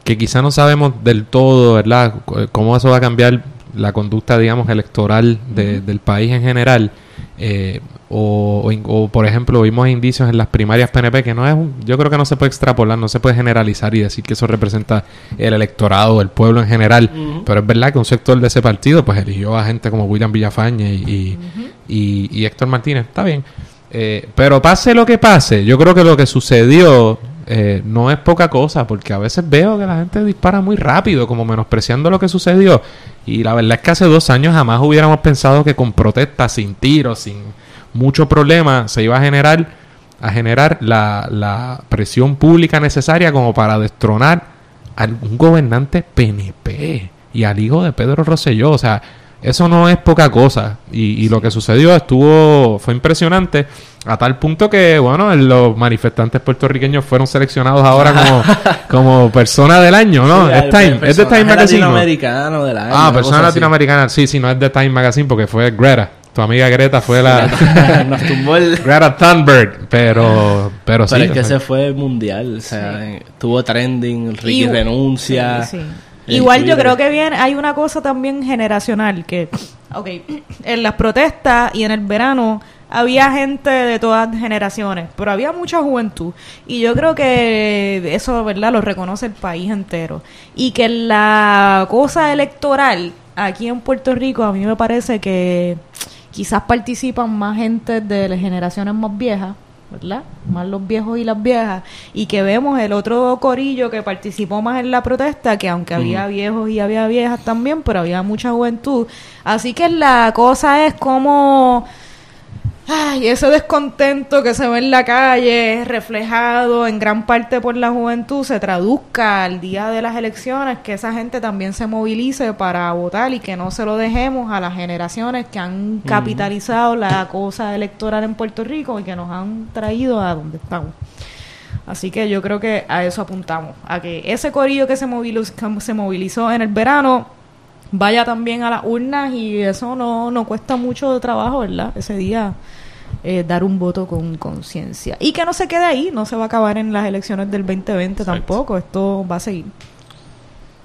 Que quizá no sabemos del todo, ¿verdad? C- Cómo eso va a cambiar la conducta, digamos, electoral de- del país en general. Eh, o, o in- o, por ejemplo, vimos indicios en las primarias PNP que no es. un- yo creo que no se puede extrapolar, no se puede generalizar y decir que eso representa el electorado, el pueblo en general. Pero es verdad que un sector de ese partido, pues eligió a gente como William Villafañe y, y, y- y Héctor Martínez. Está bien. Eh, pero pase lo que pase, yo creo que lo que sucedió eh, no es poca cosa, porque a veces veo que la gente dispara muy rápido, como menospreciando lo que sucedió. Y la verdad es que hace dos años jamás hubiéramos pensado que con protestas, sin tiros, sin mucho problema, se iba a generar, a generar la, la presión pública necesaria como para destronar a un gobernante PNP y al hijo de Pedro Rosselló. O sea, eso no es poca cosa. Y, y lo que sucedió estuvo, fue impresionante, a tal punto que, bueno, los manifestantes puertorriqueños fueron seleccionados ahora como, (laughs) como persona del año, ¿no? Sí, es Time, es de Time Magazine. ¿no? latinoamericano del año, Ah, persona latinoamericana. Sí, sí, no es de Time Magazine porque fue Greta. Tu amiga Greta fue la... (laughs) Nos tumbó el... (laughs) Greta Thunberg. Pero, pero sí. Pero es que sea, ese fue mundial, o sea, eh, tuvo trending, Ricky Y- renuncia. Sí, Igual yo creo que bien, hay una cosa también generacional que, ok, en las protestas y en el verano había gente de todas generaciones, pero había mucha juventud. Y yo creo que eso, ¿verdad? Lo reconoce el país entero. Y que la cosa electoral aquí en Puerto Rico, a mí me parece que quizás participan más gente de las generaciones más viejas, ¿verdad? Más los viejos y las viejas. Y que vemos el otro corillo que participó más en la protesta, que aunque había viejos y había viejas también, pero había mucha juventud. Así que la cosa es como Ay, ese descontento que se ve en la calle, reflejado en gran parte por la juventud, se traduzca al día de las elecciones, que esa gente también se movilice para votar y que no se lo dejemos a las generaciones que han capitalizado la cosa electoral en Puerto Rico y que nos han traído a donde estamos. Así que yo creo que a eso apuntamos, a que ese corillo que se movilizó, se movilizó en el verano vaya también a las urnas y eso no, no cuesta mucho trabajo, ¿verdad? Ese día eh, dar un voto con conciencia. Y que no se quede ahí, no se va a acabar en las elecciones del 2020 tampoco, esto va a seguir.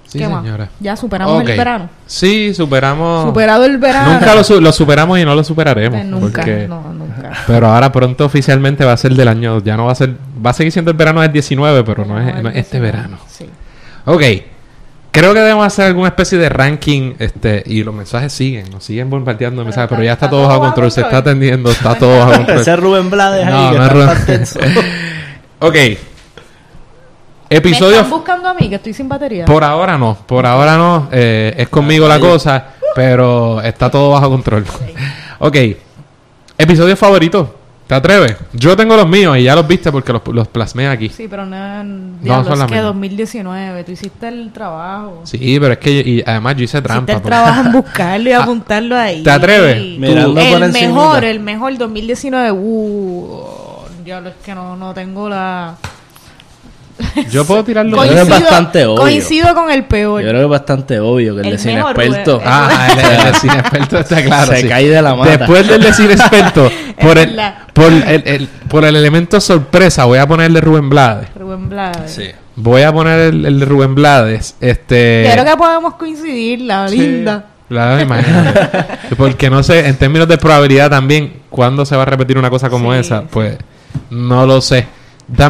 Sí, ¿Qué más? señora. Ya superamos el verano. Sí, superamos. Superado el verano. Nunca lo, su- lo superamos y no lo superaremos. Pues nunca, porque- no, nunca. Pero ahora pronto oficialmente va a ser del año, ya no va a ser, va a seguir siendo el verano del 19, pero no, es, no es este verano. Sí. Ok. Creo que debemos hacer alguna especie de ranking, este, y los mensajes siguen, nos siguen bombardeando de mensajes, está- pero ya está, está todo bajo control, se está atendiendo, está todo bajo (laughs) control. Ese es Rubén Blades ahí No, que no está tenso. (laughs) ok. ¿Me Episodio están buscando a mí que estoy sin batería? Por ahora no, por ahora no. eh, es conmigo la cosa, pero está todo bajo control. ok. Episodio favorito. ¿Te atreves? Yo tengo los míos y ya los viste porque los, los plasmé aquí. Sí, pero no, diablo, son es las que mismas. 2019, tú hiciste el trabajo. Sí, pero es que y además yo hice Hiciste trampa. el porque- trabajo en (laughs) buscarlo y Ah, apuntarlo ahí. ¿te atreves? Mirando por el mejor, el mejor 2019. Uh, diablo, es que no, no tengo la... Yo puedo (laughs) tirarlo. Creo que es bastante obvio. coincido con el peor. Yo creo que es bastante obvio que el, El de cine mejor, experto Rubén. Ah, el, el de cine (laughs) experto está claro. se sí. cae de la mata. Después del de cine experto, (laughs) por el, por el, el- por el elemento sorpresa, voy a ponerle Rubén Blades. Rubén Blades. Sí. Voy a poner el, el de Rubén Blades. Este. Creo que podemos coincidir, la linda. Claro, imagínate. Porque no sé, en términos de probabilidad también, cuándo se va a repetir una cosa como Sí, esa, sí. pues no lo sé.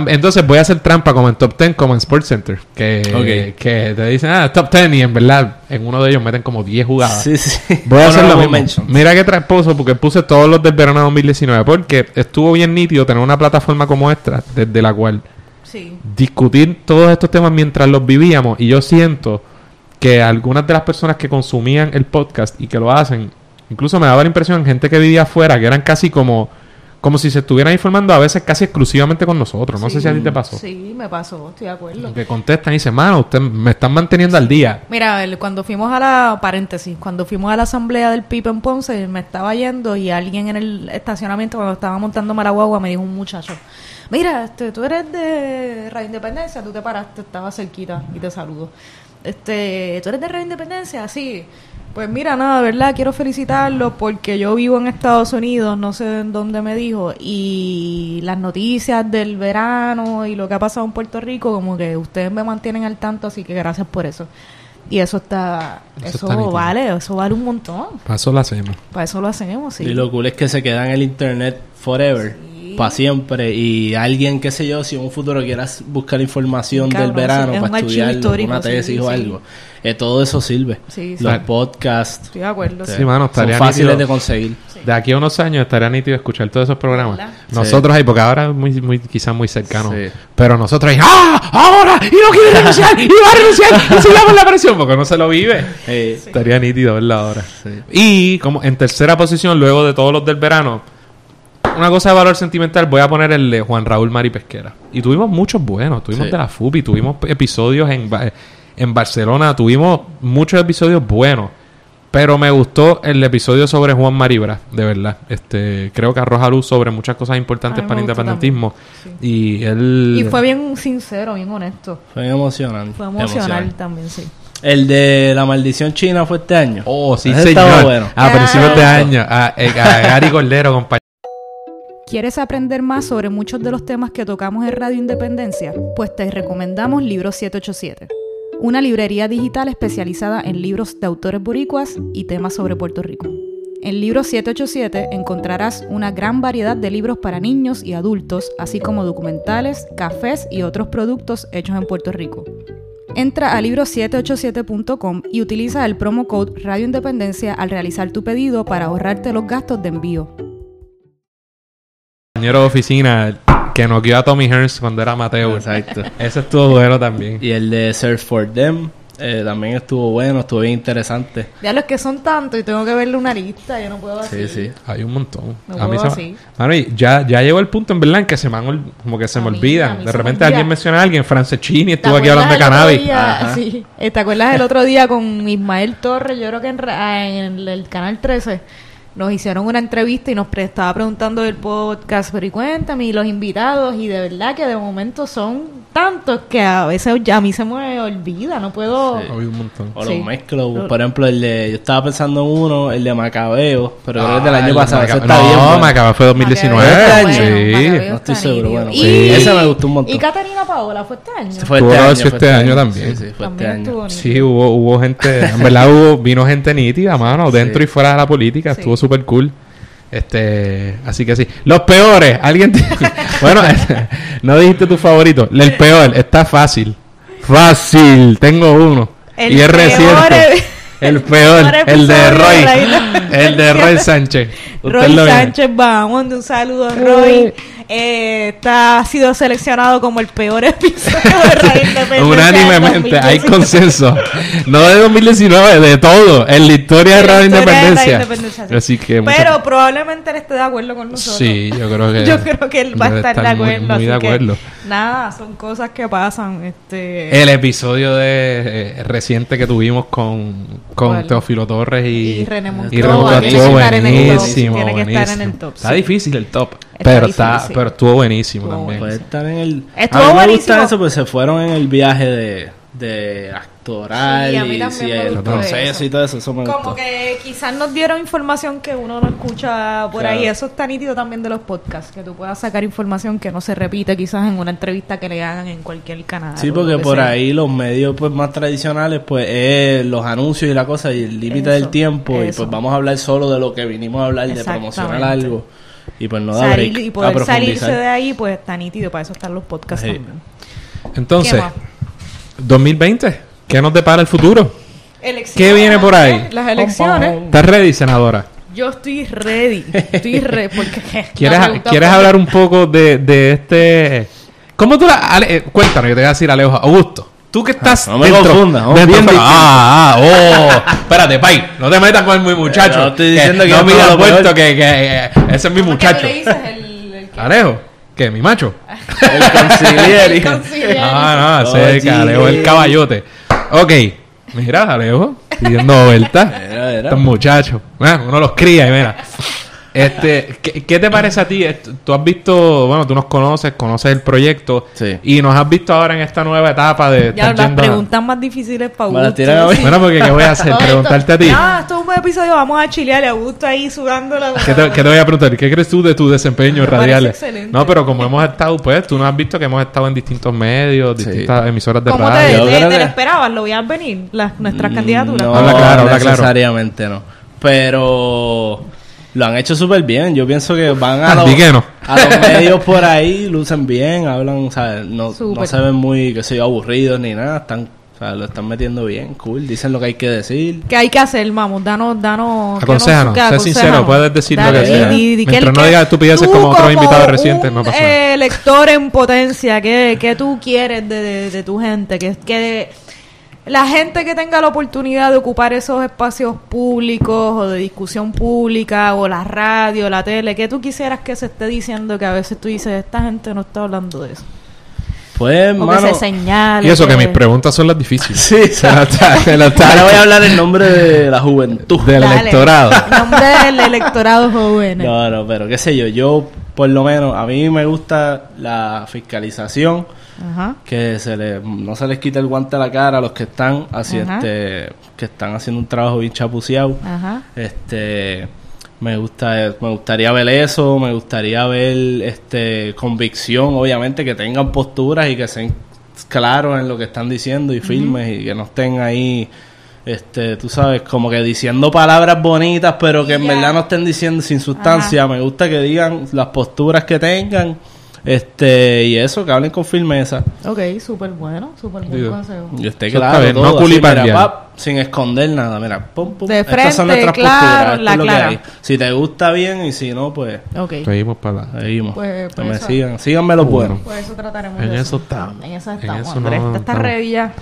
Entonces voy a hacer trampa como en Top 10, como en Sports Center. Que, te dicen, ah, Top 10 y en verdad en uno de ellos meten como 10 jugadas. Sí, sí. Voy a hacer lo mismo. mentions. Mira qué trasposo, porque puse todos los del verano 2019. Porque estuvo bien nítido tener una plataforma como esta, desde la cual Sí. discutir todos estos temas mientras los vivíamos. Y yo siento que algunas de las personas que consumían el podcast y que lo hacen, incluso me daba la impresión gente que vivía afuera, que eran casi como, como si se estuvieran informando a veces casi exclusivamente con nosotros. No sé si a ti te pasó. Sí, me pasó, estoy de acuerdo. Que contestan y dicen, mano, ustedes me están manteniendo al día. Mira, cuando fuimos a la, paréntesis, cuando fuimos a la asamblea del PIB en Ponce, me estaba yendo y alguien en el estacionamiento, cuando estaba montando la guagua, me dijo un muchacho, mira, este, tú eres de Radio Independencia, tú te paraste, estaba cerquita y te saludo. Este, tú eres de Radio Independencia, sí. Pues mira, nada, de verdad, quiero felicitarlo porque yo vivo en Estados Unidos, no sé en dónde me dijo, y las noticias del verano y lo que ha pasado en Puerto Rico, como que ustedes me mantienen al tanto, así que gracias por eso. Y eso está, Eso eso, está nítido. vale, eso vale un montón. Para eso lo hacemos. Para eso lo hacemos, sí. Y lo cool es que se queda en el internet forever. Sí. Para siempre. Y alguien, qué sé yo, si en un futuro quieras buscar información Cabrón, del verano es para estudiar una tesis sí, o sí. Eh, todo eso sirve. Sí, sí. Los podcasts Estoy de acuerdo. Sí, mano, son estaría fáciles nítido. de conseguir. De aquí a unos años estaría nítido escuchar todos esos programas. ¿Verdad? Nosotros ahí, porque ahora es muy, muy, quizás muy cercano. Sí. Pero nosotros ahí, ¡ah! ¡Ahora! ¡Y no quiere renunciar! ¡Y va a renunciar! ¡Y sigamos la presión! Porque no se lo vive. Estaría nítido verla ahora. sí. Y como en tercera posición, luego de todos los del verano, una cosa de valor sentimental, voy a poner el de Juan Raúl Mari Pesquera. Y tuvimos muchos buenos. Tuvimos Sí. de la FUPI, tuvimos episodios en, en Barcelona, tuvimos muchos episodios buenos. Pero me gustó el episodio sobre Juan Maribra, de verdad. Este, creo que arroja luz sobre muchas cosas importantes para el independentismo. Y él... Y fue bien sincero, bien honesto. Fue emocionante. Fue emocional también, sí. El de la maldición china fue este año. Oh, sí, Ese señor. estaba bueno. A principios de Ah. año. A, eh, a Gary (laughs) Cordero, compañero. ¿Quieres aprender más sobre muchos de los temas que tocamos en Radio Independencia? Pues te recomendamos Libro 787, una librería digital especializada en libros de autores boricuas y temas sobre Puerto Rico. En Libro 787 encontrarás una gran variedad de libros para niños y adultos, así como documentales, cafés y otros productos hechos en Puerto Rico. Entra a libro787.com y utiliza el promo code Radio Independencia al realizar tu pedido para ahorrarte los gastos de envío. oficina que noqueó a Tommy Hearns cuando era Mateo. Exacto. Ese estuvo bueno también. Y el de Search for Them, Eh, también estuvo bueno, estuvo bien interesante. Ya los que son tantos y tengo que verle una lista, yo no puedo así. Sí, sí. Hay un montón. No a mí puedo me- así. Mano, ya, ya llegó el punto en verdad en que se me han ol- como que se A me mí- a olvidan. mí De me repente olvida. alguien menciona a alguien, Franceschini ¿Te estuvo aquí hablando de cannabis. Sí. Eh, ¿Te acuerdas el otro día con Ismael Torres? Yo creo que en, en el, el canal 13 nos hicieron una entrevista y nos pre- estaba preguntando del podcast, pero y cuéntame, y los invitados, y de verdad que de momento son tantos que a veces ya a mí se me olvida, no puedo... Sí. Un montón. O Sí. los mezclo. Lo- Por ejemplo, el de. Yo estaba pensando en uno, el de Macabeo, pero creo que es del Ah, año pasado. ese Maca- está no, bien. Macabeo fue 2019. Macabeo sí. bueno, Macabeo no estoy está seguro, bueno, Y- pues, ese me gustó un montón. Y Catarina Paola fue este año. Fue este año. fue este año también. Sí, sí, fue este También año. estuvo Sí, hubo, hubo gente, en verdad hubo, vino gente nítida, mano, dentro Sí. y fuera de la política, Sí. estuvo súper cool. Este, así que sí. Los peores, alguien te- (laughs) bueno, (laughs) no dijiste tu favorito. El peor, está fácil. Fácil, tengo uno. El y es peor reciente. (laughs) El peor, el de Roy. El de Roy Sánchez. Usted Roy. Sánchez Bahamonde, un saludo a Roy. Eh, está, ha sido seleccionado como el peor (laughs) episodio de Radio (laughs) Independencia Unánimemente, hay 2019. consenso. No de 2019, de todo. En la historia de Radio de Independencia. Independencia, sí. Así que. Pero probablemente él esté de acuerdo con nosotros. Sí, yo creo que. (laughs) Yo creo que él va a estar, de acuerdo. Muy, así de que, acuerdo. nada, son cosas que pasan. Este, El episodio de eh, reciente que tuvimos con, con ¿Cuál? Teófilo Torres y, Y René y Buenísimo. tiene que estar en buenísimo. el top, Está sí. difícil el top. Está pero, difícil, está, sí. pero estuvo buenísimo Estuvo también. Están en el. Estuvo a mí me buenísimo. gusta eso, pues se fueron en el viaje de, de actoral Sí, y sí, el proceso eso. y todo eso. Eso me Como gustó. que quizás nos dieron información que uno no escucha por Claro. ahí. Eso está nítido también de los podcasts, que tú puedas sacar información que no se repite quizás en una entrevista que le hagan en cualquier canal. Sí, porque por sea. ahí los medios pues más tradicionales pues es los anuncios y la cosa y el límite del Eso, tiempo y pues vamos a hablar solo de lo que vinimos a hablar de promocionar algo y pues no da Salir break y a poder salirse de ahí, pues está nítido. Para eso están los podcasts Sí. también. Entonces, ¿Qué más? 2020, ¿qué nos depara el futuro? Elecciones, ¿Qué viene por ahí? Las elecciones. ¿Estás ready, senadora? Yo estoy ready. Estoy ready. Porque, (laughs) ¿Quieres, ¿quieres hablar un poco de, de este... ¿Cómo tú la... Ale- eh, cuéntanos, yo te voy a decir, Alejo. Augusto, tú que estás no me confundas, vamos dentro- bien distintos. ah, ah, oh. Espérate, pay. No te metas con mi muchacho. No estoy diciendo que no yo mira puesto peor. que, que, eh, ese es mi ¿Cómo es que muchacho. tú le dices el- el que- Alejo, ¿qué? ¿Mi macho? (laughs) El conciliere. El. Ah, no, ese Oye. es el Alejo, el caballote. Ok, mira, Alejo, pidiendo mira. Estos muchachos. Uno los cría y mira. Este, ¿qué, qué te parece a ti? Tú has visto, bueno, tú nos conoces, conoces el proyecto Sí. y nos has visto ahora en esta nueva etapa de Ya las yendo a- preguntas más difíciles para Augusto. a. Bueno, porque ¿qué voy a hacer? Preguntarte a ti. Ah, esto es un buen episodio. Vamos a chilear y Augusto ahí sudando la ¿Qué te, qué te voy a preguntar? ¿Qué crees tú de tu desempeño radial? excelente. No, pero como hemos estado, pues, tú nos has visto que hemos estado en distintos medios, Sí. distintas emisoras de ¿Cómo te, radio. Yo te- lo esperabas? ¿Lo veías venir? Las, nuestras candidaturas. No, Habla claro, habla claro. necesariamente no. Pero lo han hecho súper bien. Yo pienso que van a los, que a los (laughs) medios por ahí, lucen bien, hablan, ¿sabes? No, no se ven muy, que sé yo, aburridos ni nada. Están, o sea, lo están metiendo bien, cool. Dicen lo que hay que decir. ¿Qué hay que hacer, vamos? Danos, danos... ¿qué Aconséjanos, nos- qué sé sincero, puedes decir lo Dale, que sea. di- di- Mientras ¿qué- no qué- digas estupideces tú como otros invitados recientes, no pasa nada. eh, elector en potencia, ¿qué, qué tú quieres de, de- de tu gente? Que, que la gente que tenga la oportunidad de ocupar esos espacios públicos o de discusión pública o la radio, la tele, ¿qué tú quisieras que se esté diciendo que a veces tú dices, esta gente no está hablando de eso? Pues, O mano. que se señale. Y eso, que que- mis preguntas son las difíciles. Sí, (laughs) Se lo está- se lo está- Ahora voy a hablar en nombre de la juventud. del Dale. electorado. Nombre del electorado joven. No, no, pero qué sé yo, yo por lo menos, a mí me gusta la fiscalización, Ajá. que se le, no se les quite el guante a la cara a los que están así, Ajá. este, que están haciendo un trabajo bien chapuceado. Ajá. Este, me gusta, me gustaría ver eso, me gustaría ver, este, convicción, obviamente, que tengan posturas y que sean claros en lo que están diciendo y firmes y que no estén ahí, este, tú sabes, como que diciendo palabras bonitas, pero que en verdad no estén diciendo sin sustancia. Me gusta que digan las posturas que tengan, este, y eso, que hablen con firmeza. Ok, súper bueno, súper buen Digo, consejo. Y esté Eso claro, bien, no todo, así, culipandear. mira, pap, sin esconder nada, mira, pum, pum. De Estas frente, son nuestras claro, posturas, esto la es lo que clara. hay. Si te gusta bien y si no, pues Ok. Seguimos para la- seguimos. Pues- que pues me eso. sigan, síganme los Bueno. buenos. Por eso trataremos En de eso estamos. En eso En estamos, eso no ¿Estás estamos. ready ya?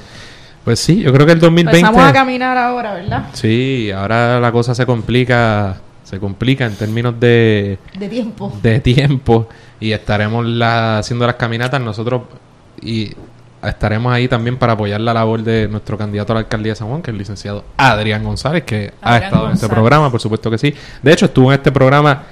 Pues sí, yo creo que el 2020... Empezamos a caminar ahora, ¿verdad? Sí, ahora la cosa se complica, se complica en términos de... De tiempo. De tiempo. Y estaremos la- haciendo las caminatas nosotros y estaremos ahí también para apoyar la labor de nuestro candidato a la alcaldía de San Juan, que es el licenciado Adrián González, que ha estado en este programa, por supuesto que sí. De hecho, estuvo en este programa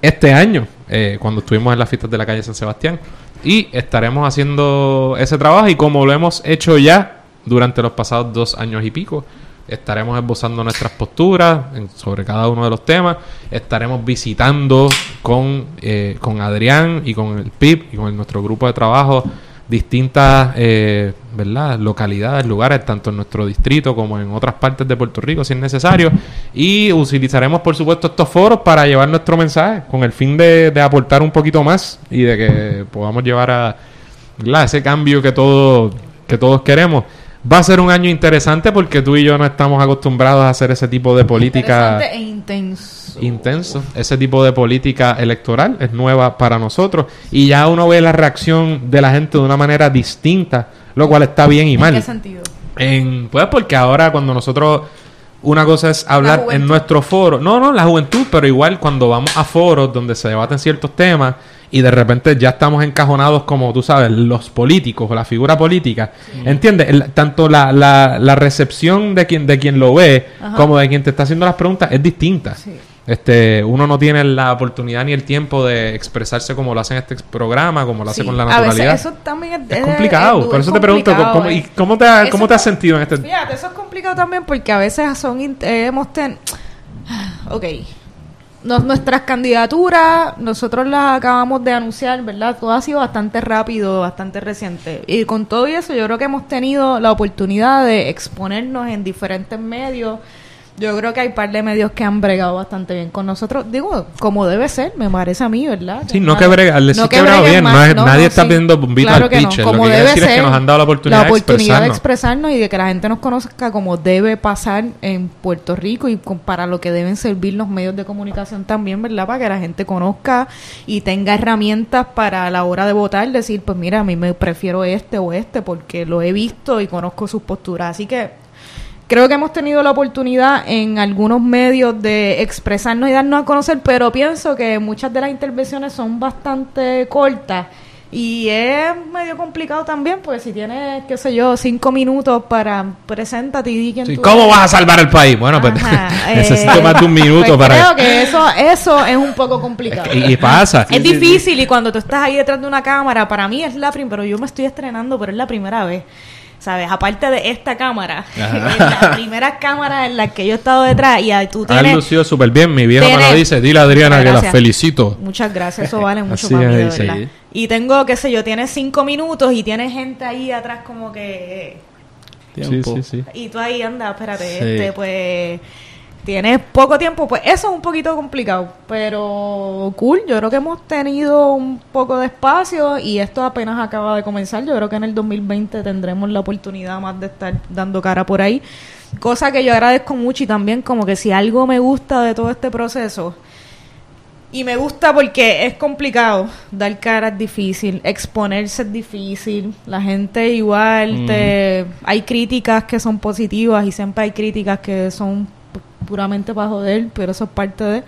este año, eh, cuando estuvimos en las fiestas de la calle San Sebastián. Y estaremos haciendo ese trabajo y como lo hemos hecho ya durante los pasados dos años y pico, estaremos esbozando nuestras posturas en- sobre cada uno de los temas. Estaremos visitando con, eh, con Adrián y con el PIB y con nuestro grupo de trabajo distintas eh, ¿verdad? localidades, lugares, tanto en nuestro distrito como en otras partes de Puerto Rico, si es necesario. Y utilizaremos, por supuesto, estos foros para llevar nuestro mensaje con el fin de, de aportar un poquito más y de que podamos llevar a ¿verdad? ese cambio que, todo, que todos queremos. Va a ser un año interesante porque tú y yo no estamos acostumbrados a hacer ese tipo de política Interesante e intenso. intenso. Ese tipo de política electoral es nueva para nosotros y ya uno ve la reacción de la gente de una manera distinta, lo cual está bien y ¿En mal. qué sentido? En, pues porque ahora cuando nosotros una cosa es hablar en nuestro foro, no, no, la juventud, pero igual cuando vamos a foros donde se debaten ciertos temas y de repente ya estamos encajonados como tú sabes, los políticos o la figura política, ¿entiendes? El- tanto la, la, la recepción de quien de quien lo ve Ajá. como de quien te está haciendo las preguntas es distinta. Sí. Este, uno no tiene la oportunidad ni el tiempo de expresarse como lo hace en este programa, como lo hace con la A veces naturalidad. eso también es, es complicado, por eso te pregunto, ¿cómo, y cómo te, ha- cómo te has sentido en este Fíjate, eso es complicado también porque a veces son eh, hemos ten... (sighs) Ok. Nos- nuestras candidaturas, nosotros las acabamos de anunciar, ¿verdad? Todo ha sido bastante rápido, bastante reciente. Y con todo eso, yo creo que hemos tenido la oportunidad de exponernos en diferentes medios. Yo creo que hay un par de medios que han bregado bastante bien con nosotros. Digo, como debe ser, me parece a mí, ¿verdad? Sí, no que brega- al decir que brega breguen bien, no es- nadie está sí. pidiendo bombito al que no, pitcher. Lo como que quiere debe decir es que ser, nos han dado la oportunidad de oportunidad de expresarnos. expresarnos y de que la gente nos conozca como debe pasar en Puerto Rico y con- para lo que deben servir los medios de comunicación también, ¿verdad? Para que la gente conozca y tenga herramientas para a la hora de votar, decir, pues mira, a mí me prefiero este o este porque lo he visto y conozco sus posturas. Así que creo que hemos tenido la oportunidad en algunos medios de expresarnos y darnos a conocer, pero pienso que muchas de las intervenciones son bastante cortas y es medio complicado también, porque si tienes, qué sé yo, cinco minutos para preséntate y di quién Sí, tú ¿Cómo eres. vas a salvar al país? Bueno, pues (laughs) necesito eh, más de un minuto pues para... Creo que eso, eso es un poco complicado. Y, y pasa. es difícil y cuando tú estás ahí detrás de una cámara, para mí es la primera, pero yo me estoy estrenando, pero es la primera vez. ¿Sabes? Aparte de esta cámara, (laughs) es la primera cámara en la que yo he estado detrás y ahí tú tienes... lucido súper bien. Mi viejo me lo dice. Dile a Adriana que la felicito. Muchas gracias, eso vale (laughs) mucho Así para mí, de es, sí. verdad. Y tengo, qué sé yo, tienes cinco minutos y tienes gente ahí atrás como que... Tiempo. Sí, sí, sí. Y tú ahí, anda, espérate, Sí. este, pues tienes poco tiempo, pues eso es un poquito complicado, pero cool, yo creo que hemos tenido un poco de espacio y esto apenas acaba de comenzar, yo creo que en el 2020 tendremos la oportunidad más de estar dando cara por ahí, cosa que yo agradezco mucho y también como que si algo me gusta de todo este proceso, y me gusta porque es complicado, dar cara es difícil, exponerse es difícil, la gente igual, te, hay críticas que son positivas y siempre hay críticas que son puramente para joder, pero eso es parte de...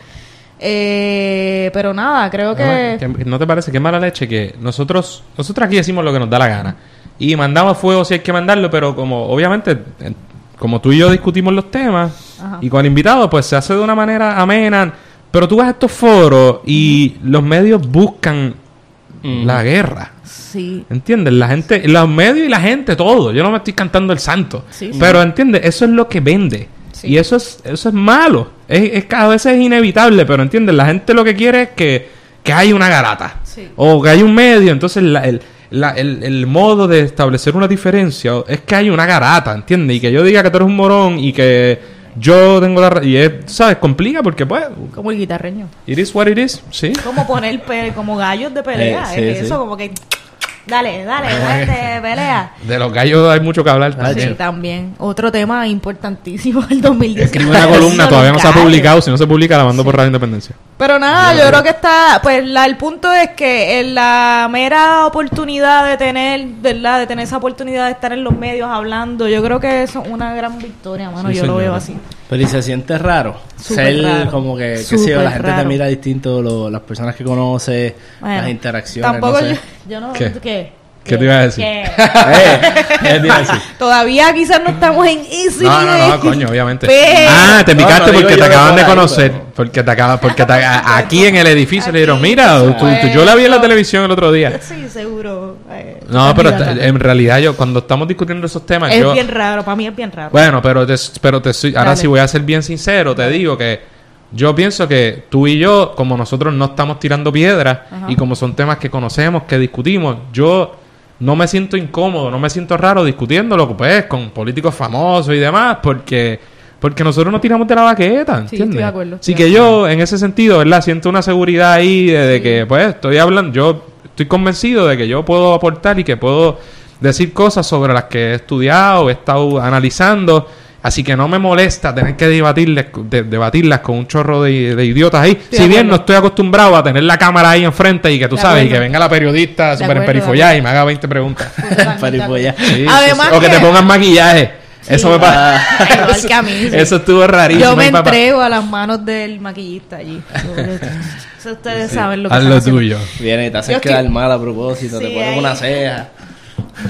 Eh, pero nada, creo que... Que- ¿No te parece que mala leche que nosotros nosotros aquí decimos lo que nos da la gana y mandamos fuego si hay que mandarlo, pero como obviamente eh, como tú y yo discutimos los temas Ajá. y con el invitado pues se hace de una manera amena, pero tú vas a estos foros y los medios buscan Mm. la guerra. Sí, ¿Entiendes? La gente, los medios y la gente, todo. Yo no me estoy cantando el santo. Sí, sí. Pero entiendes, eso es lo que vende. Sí. Y eso es, eso es malo. Es, es a veces es inevitable, pero entiendes, la gente lo que quiere es que, que haya una garata. Sí. O que haya un medio. Entonces la- el, la- el, el modo de establecer una diferencia es que haya una garata, ¿entiendes? Y que yo diga que tú eres un morón y que yo tengo la... Y es, ¿sabes? Complica porque pues... como el guitarreño. It is what it is, sí. Como poner como gallos de pelea, Eh, sí, es sí. eso, como que... Dale, dale, dale, (laughs) pelea. De los gallos hay mucho que hablar también. Sí, también. Otro tema importantísimo del 2019. Escribe una columna, todavía no se ha publicado. Si no se publica, la mando por Radio Independencia. Pero nada, yo creo que está, pues la, el punto es que en la mera oportunidad de tener, ¿verdad? De tener esa oportunidad de estar en los medios hablando, yo creo que eso es una gran victoria, mano, Sí, yo lo veo así. Pero y se siente raro. Súper Ser raro. como que, qué sé Súper yo, la gente te raro. mira distinto, lo- las personas que conoce, Bueno, las interacciones. Tampoco no sé. yo, yo no, ¿Qué? ¿qué? ¿Qué te iba a decir? ¿Qué? (laughs) ¿qué te iba a decir? Todavía quizás no estamos en easy. No, no, no, coño, obviamente. Pero- Ah, te picaste no porque te acaban por de ahí, conocer. pero- Porque te acaba, porque te, a- (laughs) aquí en el edificio le dijeron, mira, tú- tú- yo la vi en la televisión el otro día. Sí, seguro. eh, No, pero en realidad yo, cuando estamos discutiendo esos temas, es yo... bien raro, para mí es bien raro. Bueno, pero te, pero te soy- ahora Dale. sí voy a ser bien sincero, te digo que yo pienso que tú y yo, como nosotros no estamos tirando piedras Ajá. y como son temas que conocemos, que discutimos, yo no me siento incómodo, no me siento raro discutiéndolo pues con políticos famosos y demás, porque porque nosotros no tiramos de la baqueta, Sí, ¿entiendes? estoy de acuerdo, Así que yo, en ese sentido, ¿verdad? Siento una seguridad ahí de, de Sí. que, pues, estoy hablando, yo estoy convencido de que yo puedo aportar y que puedo decir cosas sobre las que he estudiado, he estado analizando. Así que no me molesta tener que debatirles, de- debatirlas con un chorro de, de idiotas ahí. Si bien acuerdo. no estoy acostumbrado a tener la cámara ahí enfrente y que tú De sabes, y que venga la periodista de emperifollada y me haga 20 preguntas. (laughs) Sí, Además. O que te pongan maquillaje. Eso me pasa. Igual que a mí, sí. Eso estuvo rarísimo. Yo me entrego a las manos del maquillista allí. (laughs) Eso ustedes saben lo que Haz lo haciendo. tuyo. Viene y te estoy- quedar mal a propósito, Sí, te ponen ahí. una ceja.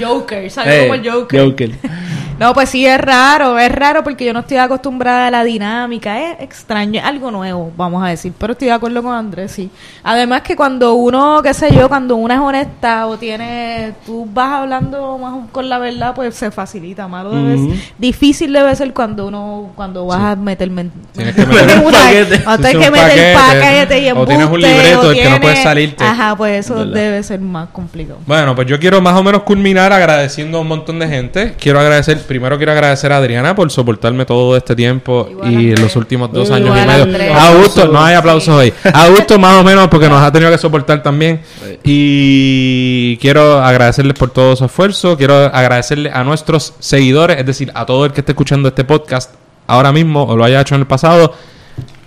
Joker, ¿sabes Eh, como el Joker? Joker. (laughs) No, pues sí, es raro, es raro porque yo no estoy acostumbrada a la dinámica, es extraño, es algo nuevo, vamos a decir, pero estoy de acuerdo con Andrés, sí. Además que cuando uno, qué sé yo, cuando uno es honesta o tiene, tú vas hablando más con la verdad, pues se facilita, malo debe Ujú. ser- difícil debe ser cuando uno, cuando vas a meter Tienes que (laughs) meter un paquete. Cuando que meter paquete. y O tienes un embuste, libreto del que no puedes salirte. Ajá, pues eso ¿Verdad? debe ser más complicado. Bueno, pues yo quiero más o menos culminar agradeciendo a un montón de gente. Quiero agradecer, primero quiero agradecer a Adriana por soportarme todo este tiempo Igual y Andrés. los últimos dos Igual años y medio. A Augusto, no hay aplausos Sí. hoy. A Augusto más o menos porque nos ha tenido que soportar también. Y quiero agradecerles por todo su esfuerzo. Quiero agradecerle a nuestros seguidores, es decir, a todo el que esté escuchando este podcast ahora mismo o lo haya hecho en el pasado.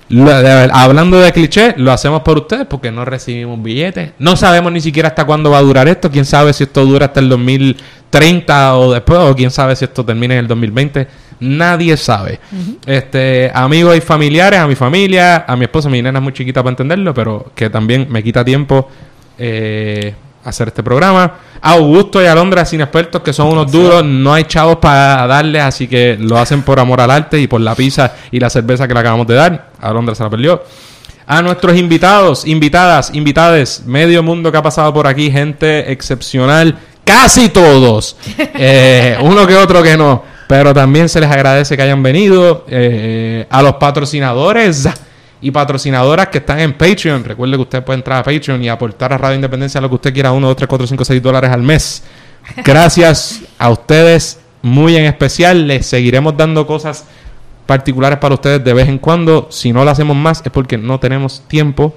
Lo- de- hablando de cliché, lo hacemos por ustedes porque no recibimos billetes. No sabemos ni siquiera hasta cuándo va a durar esto. Quién sabe si esto dura hasta el 2030 o después, o quién sabe si esto termina en el 2020. Nadie sabe. Este, amigos y familiares, a mi familia, a mi esposa, mi nena es muy chiquita para entenderlo, pero que también me quita tiempo eh, hacer este programa. A Augusto y a Londra sin expertos que son unos duros, no hay chavos para darles, así que lo hacen por amor al arte y por la pizza y la cerveza que le acabamos de dar. A Londra se la perdió. A nuestros invitados, invitadas, invitades, medio mundo que ha pasado por aquí, gente excepcional, casi todos, Eh, uno que otro que no, pero también se les agradece que hayan venido. Eh, a los patrocinadores y patrocinadoras que están en Patreon, recuerde que usted puede entrar a Patreon y aportar a Radio Independencia lo que usted quiera, 1, 2, 3, 4, 5, 6 dólares al mes. Gracias a ustedes, muy en especial, les seguiremos dando cosas particulares para ustedes de vez en cuando. Si no lo hacemos más es porque no tenemos tiempo,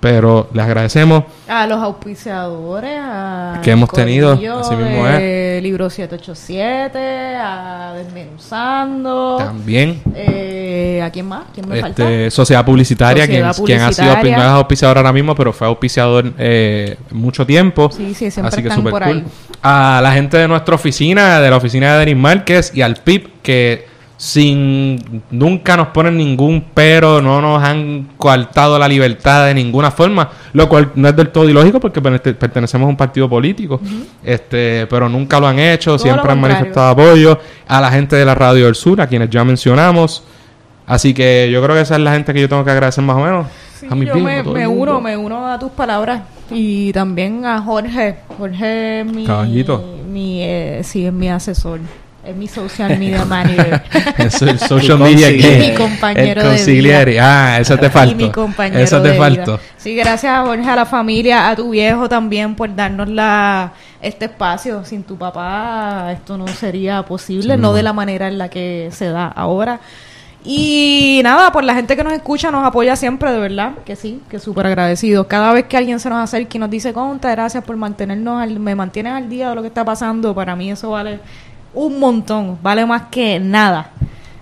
pero les agradecemos. A los auspiciadores, a Que hemos tenido, así mismo de Libro 787, a Desmenuzando, También eh, ¿a quién más? ¿Quién me falta? este, Sociedad Publicitaria, Sociedad quien, quien ha sido no es auspiciador ahora mismo, pero fue auspiciador eh, mucho tiempo. Sí, sí, siempre Así que están por cool. ahí. A la gente de nuestra oficina, de la oficina de Denis Márquez y al PIP, que sin nunca nos ponen ningún pero, no nos han coartado la libertad de ninguna forma, lo cual no es del todo ilógico porque pertene- pertenecemos a un partido político, este, pero nunca lo han hecho, Todo siempre han manifestado apoyo a la gente de la Radio del Sur, a quienes ya mencionamos. Así que yo creo que esa es la gente que yo tengo que agradecer más o menos. Sí, a mis yo me, uno, me uno a tus palabras y también a Jorge. Jorge es mi, Caballito. mi eh, sí, es mi asesor, es mi social media manager. (laughs) Es el (laughs) social media que Mi compañero el de. Ah, eso te faltó. Y mi compañero Eso te de faltó. vida. Sí, gracias a Jorge, a la familia, a tu viejo también por darnos la este espacio. Sin tu papá esto no sería posible, Sí, no. de la manera en la que se da ahora. Y nada, por la gente que nos escucha, nos apoya siempre, de verdad, que sí, que súper agradecidos. Cada vez que alguien se nos acerca y nos dice, conta, gracias por mantenernos, al- me mantienes al día de lo que está pasando, para mí eso vale un montón, vale más que nada.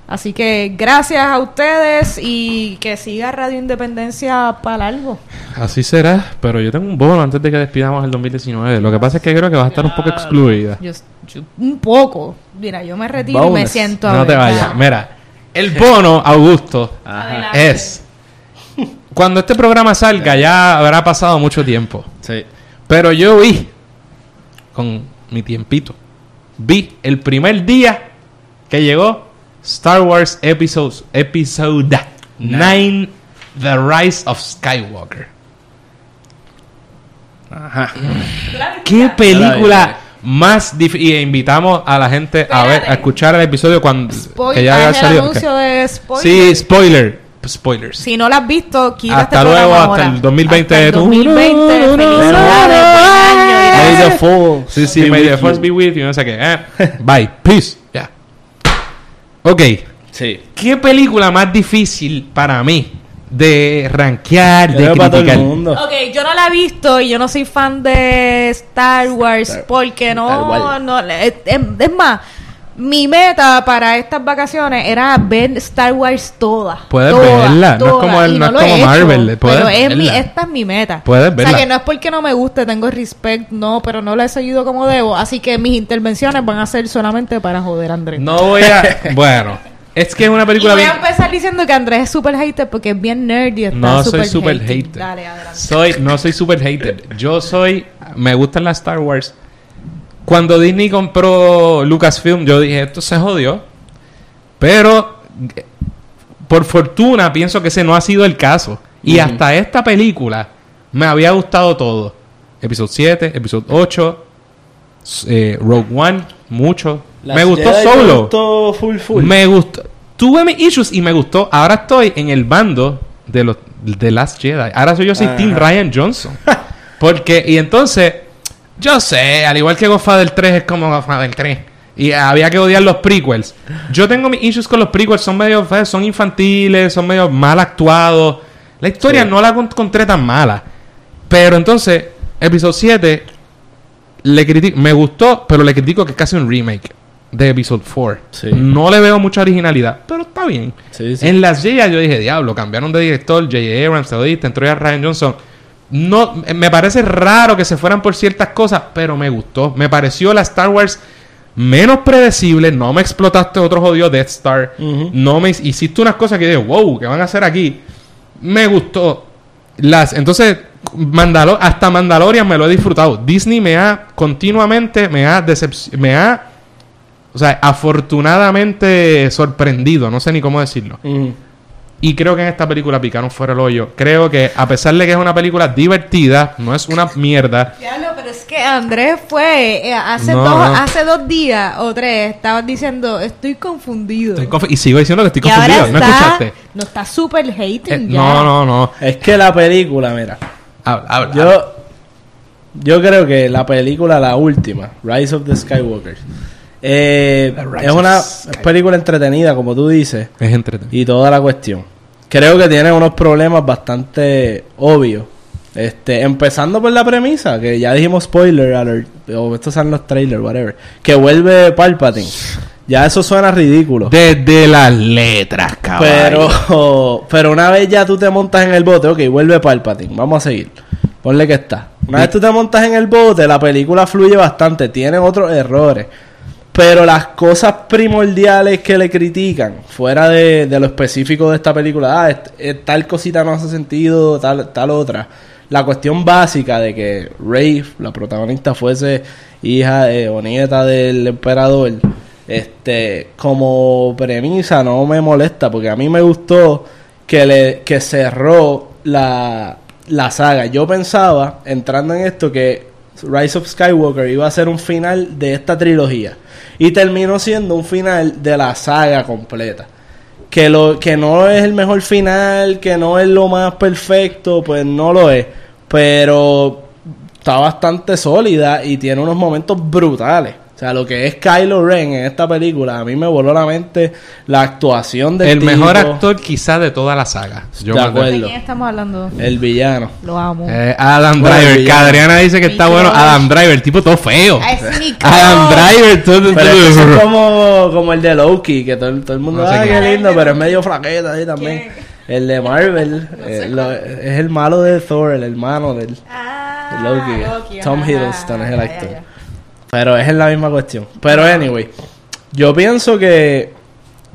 Así que gracias a ustedes y que siga Radio Independencia para algo. Así será, pero yo tengo un bono antes de que despidamos el 2019. Lo que pasa es que creo que va a estar un poco excluida. Yo, yo- un poco. Mira, yo me retiro y me siento a No te vayas. Mira, el bono, Augusto, Ajá. es... Cuando este programa salga ya habrá pasado mucho tiempo. Sí. Pero yo vi, con mi tiempito, vi el primer día que llegó Star Wars Episodes, Episode 9, The Rise of Skywalker. Ajá. ¿Qué película más difícil? Y invitamos a la gente a ver, a escuchar el episodio cuando Spoil- que ya haya el salido. anuncio Ok. de spoiler. Sí, spoiler. Spoilers. Si no la has visto, quítate Hasta luego, hasta el 2020 Hasta el de tu- 2020. Felicidades, buen año. May the Force Sí, sí, be may the force be with you. No sé qué. Eh, Bye. Peace. Ya. Ok. Sí. ¿Qué película más difícil para mí de rankear, Yo de creo para todo el criticar? mundo. Ok, yo no la he visto y yo no soy fan de Star Wars Star- porque Star no, Wars. no es- es más, mi meta para estas vacaciones era ver Star Wars toda. Puedes toda, verla, no es toda, como el- y no es lo he hecho, Marvel, puedes pero es mi, esta es mi meta. Puedes O verla. sea que no es porque no me guste, tengo respect, no, pero no la he seguido como debo, así que mis intervenciones van a ser solamente para joder a Andrés. No voy a. (laughs) bueno, es que es una Y película voy bien. a empezar diciendo que Andrés es super hater porque es bien nerdy. Está No soy super super hater. Dale, adelante. Soy, no soy super hater. Yo soy. Me gustan las Star Wars. Cuando Disney compró Lucasfilm, yo dije, esto se jodió. Pero. Por fortuna, pienso que ese no ha sido el caso. Y hasta esta película me había gustado todo. Episodio 7, episodio 8, eh, Rogue One, mucho. Las me gustó Jedi solo. gustó full full. Me gustó. Tuve mis issues y me gustó. Ahora estoy en el bando de los de Last Jedi. Ahora soy yo soy Ajá. Team Ryan Johnson. (laughs) Porque, y entonces, yo sé, al igual que Godfather 3 es como Godfather 3. Y había que odiar los prequels. Yo tengo mis issues con los prequels. Son medio son infantiles, son medio mal actuados. La historia Sí. no la encontré tan mala. Pero entonces, episodio 7, le critico, me gustó, pero le critico que es casi un remake de episodio 4. Sí. No le veo mucha originalidad, pero está bien. Sí. En las Jedi yo dije, diablo, cambiaron de director, J.J. Abrams, te lo diste, entró ya Ryan Johnson. No, me parece raro que se fueran por ciertas cosas, pero me gustó. Me pareció la Star Wars menos predecible. No me explotaste otro jodido Death Star. No me hiciste unas cosas que dije, wow, ¿qué van a hacer aquí? Me gustó. Las, entonces, Mandalo hasta Mandalorian me lo he disfrutado. Disney me ha continuamente, me ha decepc- me ha, o sea, afortunadamente sorprendido, no sé ni cómo decirlo. Y creo que en esta película picaron fuera el hoyo. Creo que a pesar de que es una película divertida, no es una mierda. Diablo, pero es que Andrés fue eh, hace, No, dos, no. hace dos días o tres, estabas diciendo, estoy confundido. Estoy conf- y sigo diciendo que estoy y ahora confundido. ¿No está, escuchaste? no está super hating Eh, ya. no, no, no. Es que la película, mira. Habla, habla. Yo, yo creo que la película, la última, Rise of the Skywalker, eh, es una película entretenida, como tú dices, Es entretenido. y toda la cuestión. Creo que tiene unos problemas bastante obvios. Este, empezando por la premisa, que ya dijimos spoiler alert, o estos son los trailers, whatever, que vuelve Palpatine. Ya eso suena ridículo. Desde las letras, cabrón. Pero, (laughs) pero una vez ya tú te montas en el bote, ok, vuelve Palpatine, vamos a seguir. Ponle que está. Una vez tú te montas en el bote, la película fluye bastante, tiene otros errores. Pero las cosas primordiales que le critican, fuera de, lo específico de esta película, ah, tal cosita no hace sentido, tal, tal otra. La cuestión básica de que Rey, la protagonista, fuese hija o nieta del emperador, este, como premisa no me molesta, porque a mí me gustó que, le, que cerró la, la saga. Yo pensaba, entrando en esto, que Rise of Skywalker iba a ser un final de esta trilogía. Y terminó siendo un final de la saga completa. Que, lo, que no es el mejor final, que no es lo más perfecto, pues no lo es. Pero está bastante sólida y tiene unos momentos brutales. O sea, lo que es Kylo Ren en esta película, a mí me voló la mente la actuación del El tipo, mejor actor quizás de toda la saga. Yo De me- acuerdo. ¿De quién estamos hablando? El villano. Lo amo. Eh, Adam Bueno, Driver, que. Adriana dice que está bueno. Adam Driver, tipo todo feo. Ah, es mi Adam. Driver, todo, Pero todo- es como, como el de Loki, que todo, todo el mundo, No sé ah, qué es. lindo, pero es medio flaqueta ahí también. El de Marvel, eh, lo- es el malo de Thor, el hermano del... Ah, Loki. Loki, Tom ajá. Hiddleston es el actor. Pero es la misma cuestión. Pero anyway, yo pienso que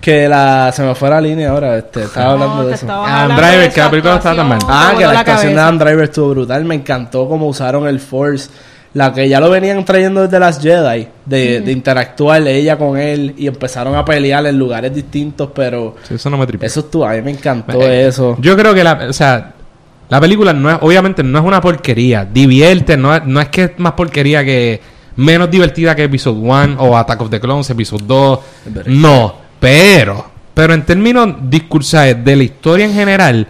que la se me fue la línea ahora, este, estaba No, hablando de eso. Adam Driver, de que la película estaba tan mal. Ah, que la voló actuación de. Adam Driver estuvo brutal. Me encantó cómo usaron el Force. La que ya lo venían trayendo desde las Jedi. De, de interactuar ella con él. Y empezaron a pelear en lugares distintos. Pero Sí, eso no me tripea. eso estuvo. A mí me encantó Eh, eso. Yo creo que la, o sea, la película no es, obviamente no es una porquería. Divierte, no es, no es que es más porquería que menos divertida que Episode 1 o Attack of the Clones, Episode 2. Es verdad. No, pero, pero en términos discursales de la historia en general,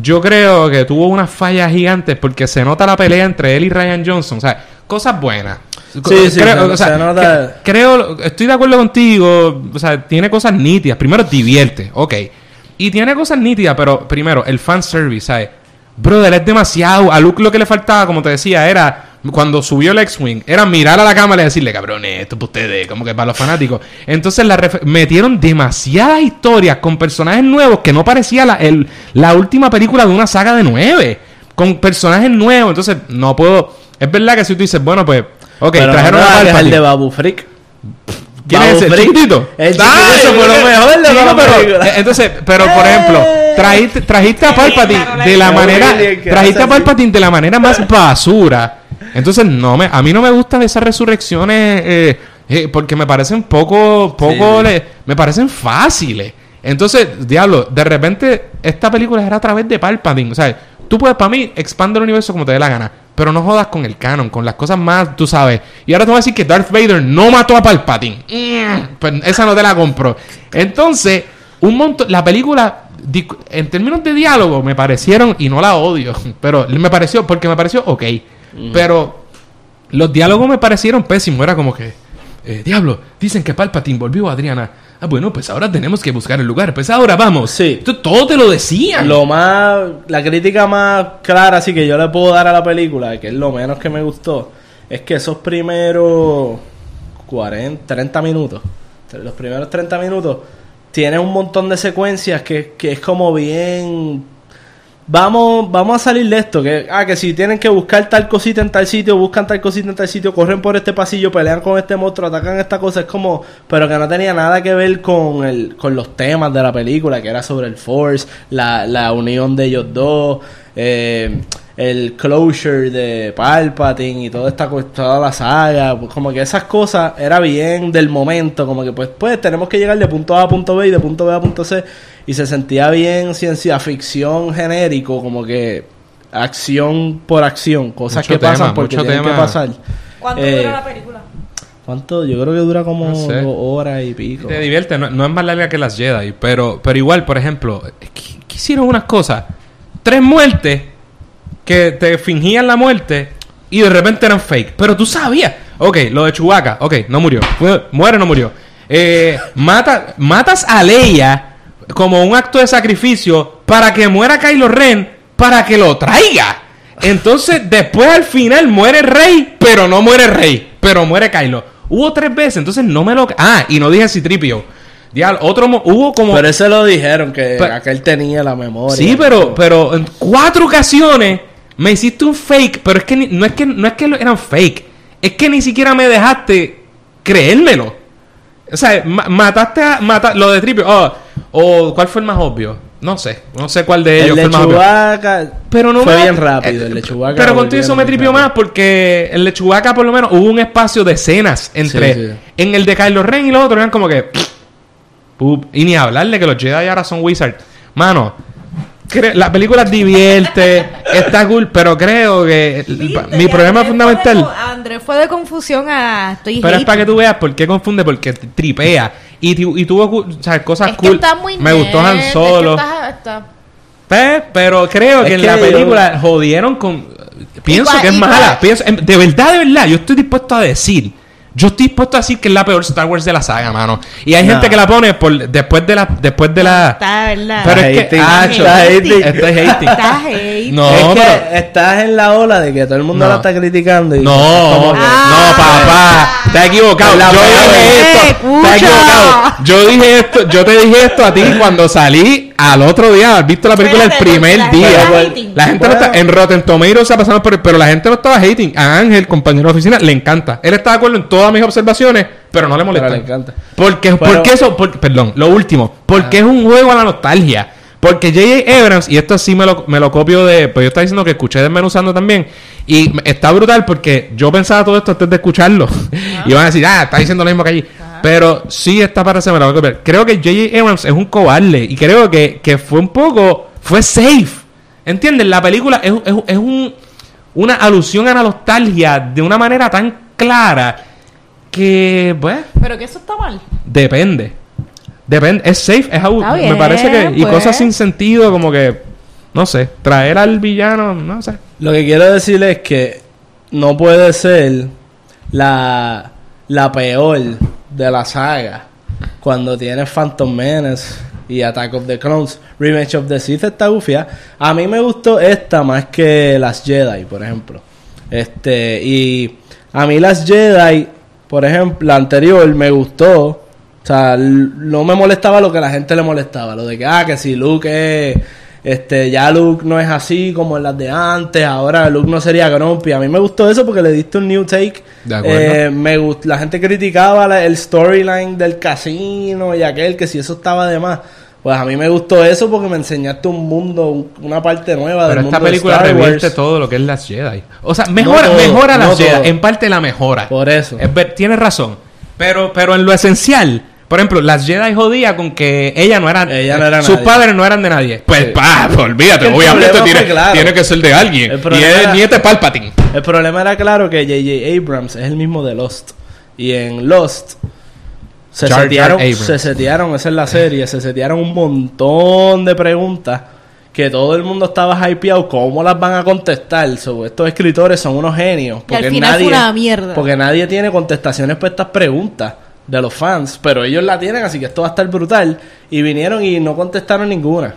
yo creo que tuvo unas fallas gigantes porque se nota la pelea entre él y Ryan Johnson. O sea, cosas buenas. Sí, sí, creo, o sea, se nota- creo, estoy de acuerdo contigo. O sea, tiene cosas nítidas. Primero, divierte, ok. Y tiene cosas nítidas, pero primero, el fanservice, ¿sabes? Brother, es demasiado. A Luke lo que le faltaba, como te decía, era cuando subió el X-Wing, era mirar a la cámara y decirle, cabrones, esto es para ustedes, como que para los fanáticos. Entonces la metieron demasiadas historias con personajes nuevos que no parecía la, el- la última película de una saga de nueve. Con personajes nuevos. Entonces, no puedo. Es verdad que si tú dices, bueno, pues. Ok, Pero trajeron no a el Palpatine. de Babu Freak. ¿Quién Babu es ese? Frick. ¿Chiquitito? El chiquitito eso fue lo mejor de la pero, eh, Entonces, pero por ejemplo, trajiste, trajiste a Palpatine de la manera, trajiste a Palpatine de la manera más basura. Entonces, no me, a mí no me gustan esas resurrecciones eh, eh, porque me parecen poco, poco, Sí. le- me parecen fáciles. Entonces, diablo, de repente esta película era a través de Palpatine, o sea, tú puedes para mí expande el universo como te dé la gana, pero no jodas con el canon, con las cosas más, tú sabes. Y ahora te voy a decir que Darth Vader no mató a Palpatine. Mm, pues esa no te la compro. Entonces, un montón la película en términos de diálogo me parecieron y no la odio, (laughs) pero me pareció porque me pareció ok, pero los diálogos me parecieron pésimos, era como que eh, diablo, dicen que Palpatine volvió a Adriana. Ah, bueno, pues ahora tenemos que buscar el lugar. Pues ahora vamos. Sí. Tú- todo te lo decían. Lo más, la crítica más clara así que yo le puedo dar a la película, que es lo menos que me gustó, es que esos primeros 40, 30 minutos, los primeros 30 minutos, tienen un montón de secuencias que, que es como bien... Vamos, vamos a salir de esto, que, ah, que si tienen que buscar tal cosita en tal sitio, buscan tal cosita en tal sitio, corren por este pasillo, pelean con este monstruo, atacan esta cosa, es como, pero que no tenía nada que ver con el, con los temas de la película, que era sobre el Force, la, la unión de ellos dos, eh, el closure de Palpatine y toda esta toda la saga, pues como que esas cosas era bien del momento, como que pues pues tenemos que llegar de punto A a punto B y de punto B a punto C y se sentía bien ciencia ficción genérico, como que acción por acción, cosas Mucho que pasan porque tienen que pasar. ¿Cuánto Eh, dura la película? ¿Cuánto? Yo creo que dura como No sé. dos horas y pico. Te divierte, no, no es más larga que las Jedi, pero, pero igual, por ejemplo, que hicieron unas cosas, tres muertes que te fingían la muerte y de repente eran fake, pero tú sabías, ok, lo de Chewbacca, ok, no murió, muere, no murió, Eh, mata, matas a Leia como un acto de sacrificio para que muera Kylo Ren, para que lo traiga. Entonces, después al final muere Rey, pero no muere Rey, pero muere Kylo. Hubo tres veces, entonces no me lo. Ah, y no dije Citripio. Diablo, otro. Hubo como. Pero eso lo dijeron, que Pero- aquel tenía la memoria. sí, pero, pero en cuatro ocasiones me hiciste un fake, pero es que ni- no es que no es que eran fake, es que ni siquiera me dejaste creérmelo. O sea, ma- mataste a. mata- lo de Tripio. Oh, o ¿cuál fue el más obvio? No sé, no sé cuál de ellos El fue el más obvio. Pero no fue me- bien rápido, eh, el de Chewbacca. Pero contigo eso me tripió más porque el de Chewbacca por lo menos hubo un espacio de escenas entre... Sí, sí. En el de Kylo Ren y los otros eran como que... pup, y ni hablarle que los Jedi ahora son wizards. Mano, cre- la película divierte, (laughs) está cool, pero creo que... Viste, mi problema fundamental... fue de- Andrés fue de confusión a estoy Pero es para que tú veas por qué confunde, porque tripea. Y, tu- y tuvo cu- o sea, cosas Es que cool. está muy Me gustó Han nerd, es que Solo. está- está- Pe- pero creo Es que en que la yo- película jodieron con. Pienso Igual- que es igual- mala. Pienso, em, de verdad, de verdad, yo estoy dispuesto a decir. Yo estoy dispuesto a decir que es la peor Star Wars de la saga, mano. Y hay No. gente que la pone por después de la después de la Está, ¿verdad? Pero es que Hating. ah, Está hating. hating. Está hate. No, es que pero- estás en la ola de que todo el mundo No. la está criticando. Y No, como que- Ah. no, papá, te has equivocado. La Yo dije esto, te has equivocado. Yo dije esto, yo te dije esto a ti cuando salí al otro día, has visto la película el primer la día. gente. La gente no está en Rotten Tomatoes se ha pasado por, pero la gente no estaba hating. A Ángel, compañero de oficina, le encanta. Él está de acuerdo en todas mis observaciones, pero no le molesta. Le encanta. Porque, Pero- porque eso, porque- perdón, lo último, porque es un juego a la nostalgia. Porque J.J. Abrams, y esto sí me lo, me lo copio de. Pues yo estaba diciendo que escuché desmenuzando también. Y está brutal porque yo pensaba todo esto antes de escucharlo. (laughs) y van a decir, ah, está diciendo lo mismo que allí. Pero sí, esta parte me la voy a copiar. Creo que J.J. Abrams es un cobarde. Y creo que, que fue un poco. Fue safe. ¿Entiendes? La película es, es, es un, una alusión a la nostalgia de una manera tan clara que, pues. Pero que eso está mal. Depende. Depende. Es safe. Es au- Está me bien, parece que. Y pues. cosas sin sentido, como que. No sé. Traer al villano, no sé. Lo que quiero decirle es que no puede ser la, la peor de la saga cuando tienes Phantom Menace y Attack of the Clones. Revenge of the Sith está gufia. A mí me gustó esta más que las Jedi, por ejemplo. Este, y a mí las Jedi, por ejemplo, la anterior me gustó. O sea, no me molestaba lo que la gente le molestaba. Lo de que, ah, que si Luke. Este, ya Luke no es así como en las de antes. Ahora Luke no sería grumpy. A mí me gustó eso porque le diste un new take. De acuerdo. Eh, me gust- la gente criticaba la- el storyline del casino y aquel que si eso estaba de más. Pues a mí me gustó eso porque me enseñaste un mundo, un- una parte nueva Pero del esta mundo de película Star revierte Wars. todo lo que es las Jedi. O sea, mejora, todo, mejora las no Jedi. todo. En parte la mejora. Por eso. Es tienes razón. Pero, pero en lo esencial. Por ejemplo, las Jedi jodía con que ella no era. Ella no era sus nadie. padres no eran de nadie. Pues, Sí. pa, pues, olvídate. Obviamente tiene, claro. tiene que ser de alguien. El Y es nieta Palpatine. El problema era claro que J.J. Abrams es el mismo de Lost. Y en Lost se Jar Jar setearon, Abrams. se setearon, esa es la serie, se setearon un montón de preguntas que todo el mundo estaba hypeado. ¿Cómo las van a contestar? So, estos escritores son unos genios. Y al final fue una mierda. Porque nadie tiene contestaciones para estas preguntas de los fans. Pero ellos la tienen, así que esto va a estar brutal. Y vinieron y no contestaron ninguna.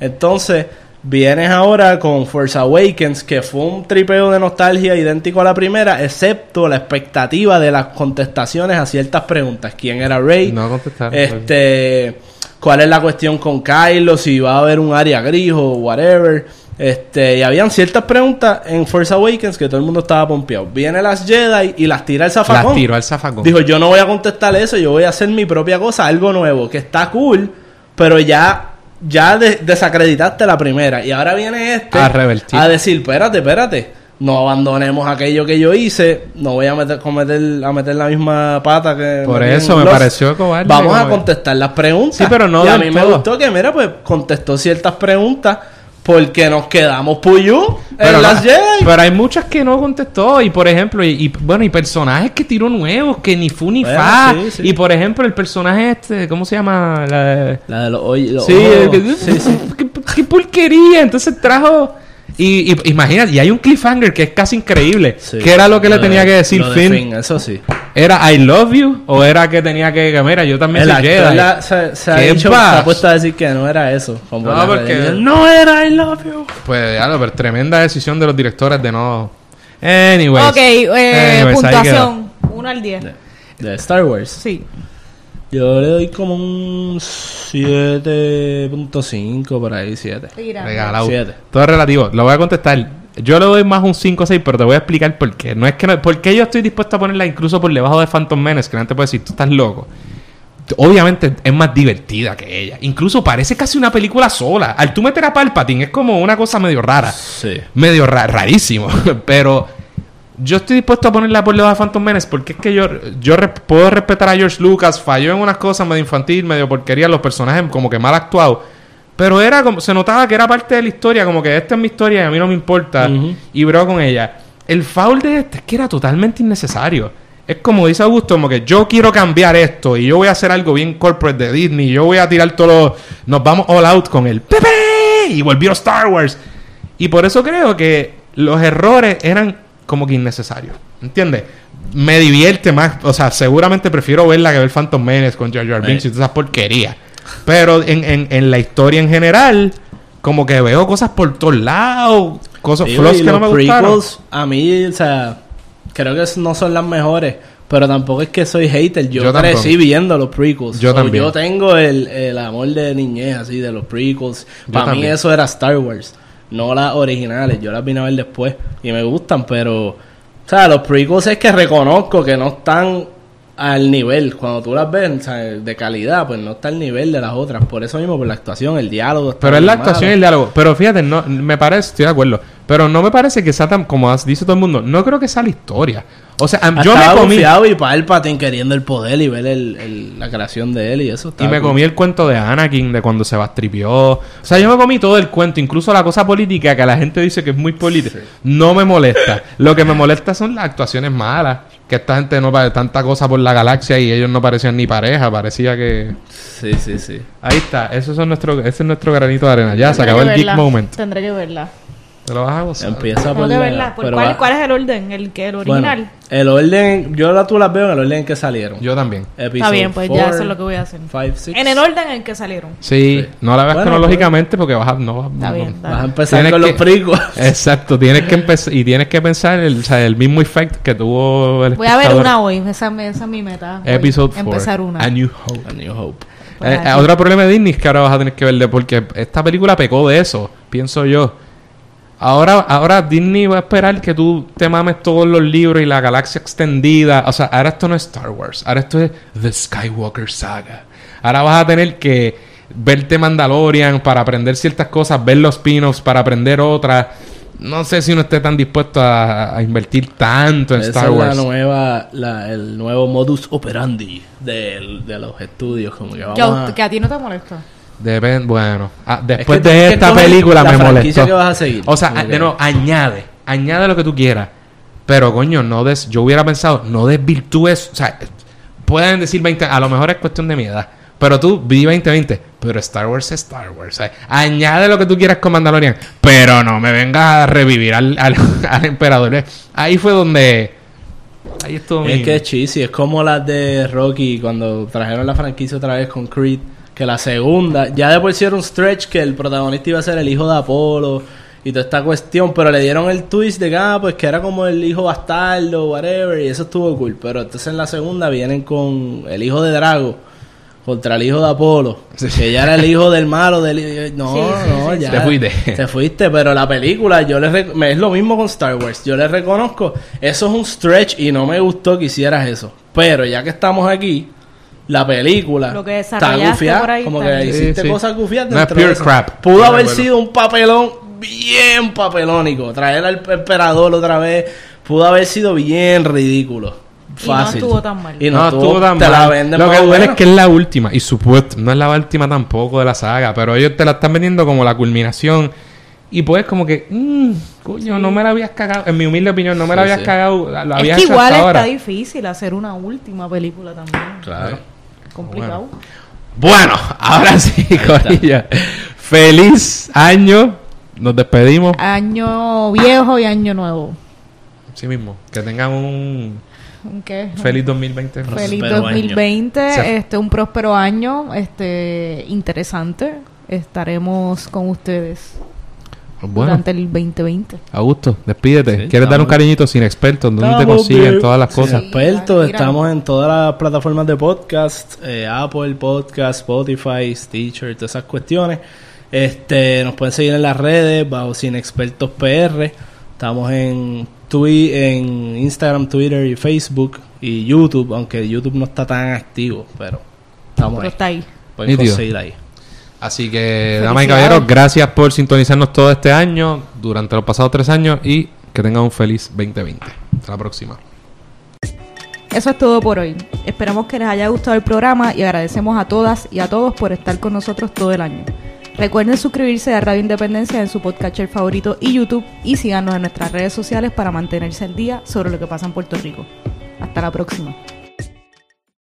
Entonces, vienes ahora con Force Awakens, que fue un tripeo de nostalgia idéntico a la primera, excepto la expectativa de las contestaciones a ciertas preguntas. ¿Quién era Rey? No contestaron. Este, ¿cuál es la cuestión con Kylo? Si va a haber un área gris o whatever. Este, y habían ciertas preguntas en Force Awakens que todo el mundo estaba pompeado. Viene las Jedi y las tira al zafacón. Las tiró al zafacón. Dijo, yo no voy a contestar eso, yo voy a hacer mi propia cosa, algo nuevo, que está cool, pero ya, ya de- desacreditaste la primera. Y ahora viene este A revertir. a decir, espérate, espérate, no abandonemos aquello que yo hice, no voy a meter, cometer, a meter la misma pata que... Por eso me pareció cobarde, Vamos a contestar las preguntas. Sí, pero no Y a mí me gustó que, mira, pues contestó ciertas preguntas porque nos quedamos puyú Pero, en no- las Jedi. pero hay muchas que no contestó. Y por ejemplo, y, y, bueno, y personajes que tiró nuevos, que ni fu ni Bueno, fa. sí, sí. Y por ejemplo, el personaje este, ¿cómo se llama? La- La de los hoy- Sí, el que- sí, sí. (laughs) ¿Qué, qué porquería. Entonces trajo. Y, y imagínate, y hay un cliffhanger que es casi increíble. Sí. ¿Qué era lo que le de- tenía que decir lo de Finn? Eso sí. ¿Era I love you? ¿O era que tenía que, que, mira, yo también soy Jedi? la- se, se ha ¿Qué dicho, se ha puesto a decir que no era eso. Como No, porque- no era I love you. Pues ya, pero tremenda decisión de los directores de no. Anyways. ok, eh, Anyways, puntuación. 1 al 10. De Star Wars. Sí. Yo le doy como un 7.5 por ahí, 7. Tira. Regalado. Siete. Todo es relativo. Lo voy a contestar. Yo le doy más un 5 o 6, pero te voy a explicar por qué. No es que no, ¿Por qué yo estoy dispuesto a ponerla incluso por debajo de Phantom Menace? Que la gente puede decir, tú estás loco. Obviamente es más divertida que ella. Incluso parece casi una película sola. Al tú meter a Palpatine es como una cosa medio rara. Sí. Medio ra- rarísimo. (laughs) pero yo estoy dispuesto a ponerla por debajo de Phantom Menace porque es que yo, yo re- puedo respetar a George Lucas. Falló en unas cosas medio infantil, medio porquería. Los personajes como que mal actuados. Pero era como, se notaba que era parte de la historia, como que esta es mi historia y a mí no me importa. Y bro con ella. El foul de este es que era totalmente innecesario. Es como dice Augusto, como que yo quiero cambiar esto y yo voy a hacer algo bien corporate de Disney. Yo voy a tirar todo lo- Nos vamos all out con el Pepe y volvió Star Wars. Y por eso creo que los errores eran como que innecesarios. ¿Entiendes? me divierte más. O sea, seguramente prefiero verla que ver Phantom Menace con Jar Jar Binks y todas esas porquerías. Pero en, en, en la historia en general, como que veo cosas por todos lados, cosas y que no me gustaron. a mí, o sea, creo que no son las mejores. Pero tampoco es que soy hater. Yo, Yo crecí viendo los prequels. Yo So, también. Yo tengo el, el amor de niñez así de los prequels. Para mí eso era Star Wars. No las originales. Yo las vine a ver después. Y me gustan, pero... O sea, los prequels es que reconozco que no están al nivel. Cuando tú las ves, o sea, de calidad, pues no está al nivel de las otras. Por eso mismo, por la actuación, el diálogo. Pero es la actuación y el diálogo. Pero fíjate, no, me parece, estoy de acuerdo. Pero no me parece que sea tan, como dice todo el mundo, no creo que sea la historia. O sea, yo me comí. y Palpatine queriendo el poder y ver el, el- la creación de él y eso. Y me cool. comí el cuento de Anakin, de cuando se bastripió. O sea, yo me comí todo el cuento, incluso la cosa política, que la gente dice que es muy política. No me molesta. Lo que me molesta son las actuaciones malas. Que esta gente no pare tanta cosa por la galaxia y ellos no parecían ni pareja. Parecía que... Sí, sí, sí. Ahí está. Esos son nuestro, ese es nuestro granito de arena. Ya, se acabó el geek moment. Tendré que verla. Te lo vas a gozar. Empieza por que la-. ¿Por cuál, cuál es el orden? ¿El que el bueno, original? el orden, yo la, tú las veo en el orden en que salieron. Yo también. Está bien, pues ya eso es lo que voy a hacer. Five, six. En el orden en el que salieron. Sí, Sí. no la veas Bueno, cronológicamente porque vas a... No, vas- Está no- bien. Vas a empezar Tienes con que- los pricos. (laughs) Exacto, tienes que empezar y tienes que pensar el, o sea, el mismo effect que tuvo el Voy a ver una hoy. Esa, esa es mi meta. Episode 4. Empezar una. A New Hope. A New Hope. Pues Eh, aquí. eh, otro problema de Disney es que ahora vas a tener que verle porque esta película pecó de eso, pienso yo. Ahora, ahora Disney va a esperar que tú te mames todos los libros y la galaxia extendida. O sea, ahora esto no es Star Wars. Ahora esto es The Skywalker Saga. Ahora vas a tener que verte Mandalorian para aprender ciertas cosas, ver los spin-offs para aprender otras. No sé si uno esté tan dispuesto a, a invertir tanto en Esa Star es Wars. la nueva, la, el nuevo modus operandi del- de, los estudios. Como que vamos Que a, a... que a ti no te molesta. Bueno, ah, después que de esta película la me molestó. que vas a seguir. O sea, de nuevo, añade, añade lo que tú quieras. Pero coño, no des, yo hubiera pensado, no desvirtúes, o sea, pueden decir 20, a lo mejor es cuestión de mi edad. Pero tú vi 2020, pero Star Wars es Star Wars. añade lo que tú quieras con Mandalorian, pero no me vengas a revivir al, al, (laughs) al emperador. ¿eh? Ahí fue donde ahí estuvo mi Es que es cheesy, es como las de Rocky cuando trajeron la franquicia otra vez con Creed, que la segunda, ya de por sí era un stretch que el protagonista iba a ser el hijo de Apolo y toda esta cuestión, pero le dieron el twist de que, ah, pues que era como el hijo bastardo, whatever, y eso estuvo cool, pero entonces en la segunda vienen con el hijo de Drago contra el hijo de Apolo, que ya era el hijo del malo del no, Sí, sí, no, ya Te fuiste. te fuiste, pero la película, yo le es lo mismo con Star Wars. Yo le reconozco, eso es un stretch y no me gustó que hicieras eso. Pero ya que estamos aquí, la película Lo que está gufiada, por ahí como está que hiciste Sí, sí. cosas gufiadas No es dentro pure crap. Pudo haber sido un papelón bien papelónico. Traer al emperador otra vez pudo haber sido bien ridículo. Y no Fácil. estuvo tan mal. Y no, no, estuvo tan te la mal. venden Lo que duele es que es la última. Y supuesto, no es la última tampoco de la saga. Pero ellos te la están vendiendo como la culminación. Y pues como que, mmm, coño, no me la habías cagado. En mi humilde opinión, no me la habías sí. cagado. La, la Es habías que igual está ahora. difícil hacer una última película también. Claro. Complicado. Bueno, (laughs) ahora sí, Corilla. Feliz año. Nos despedimos. Año viejo y año nuevo. Sí mismo. Que tengan un ¿Qué? feliz 2020. Feliz Próspero año. 2020, Se- este un próspero año, este interesante. Estaremos con ustedes Bueno, durante el 2020. Augusto, despídete. Sí, ¿Quieres dar un cariñito sin experto? ¿Dónde te consiguen bien. todas las Sin cosas? expertos, Mira. estamos en todas las plataformas de podcast, eh, Apple Podcast, Spotify, Stitcher, todas esas cuestiones. Este, nos pueden seguir en las redes bajo Sin Expertos PR. Estamos en Twi en Instagram, Twitter y Facebook y YouTube, aunque YouTube no está tan activo, pero estamos Pero ahí. está ahí. Pueden conseguir ahí. Así que, damas y caballeros, gracias por sintonizarnos todo este año, durante los pasados tres años, y que tengan un feliz 2020. Hasta la próxima. Eso es todo por hoy. Esperamos que les haya gustado el programa y agradecemos a todas y a todos por estar con nosotros todo el año. Recuerden suscribirse a Radio Independencia en su podcatcher favorito y YouTube y síganos en nuestras redes sociales para mantenerse al día sobre lo que pasa en Puerto Rico. Hasta la próxima.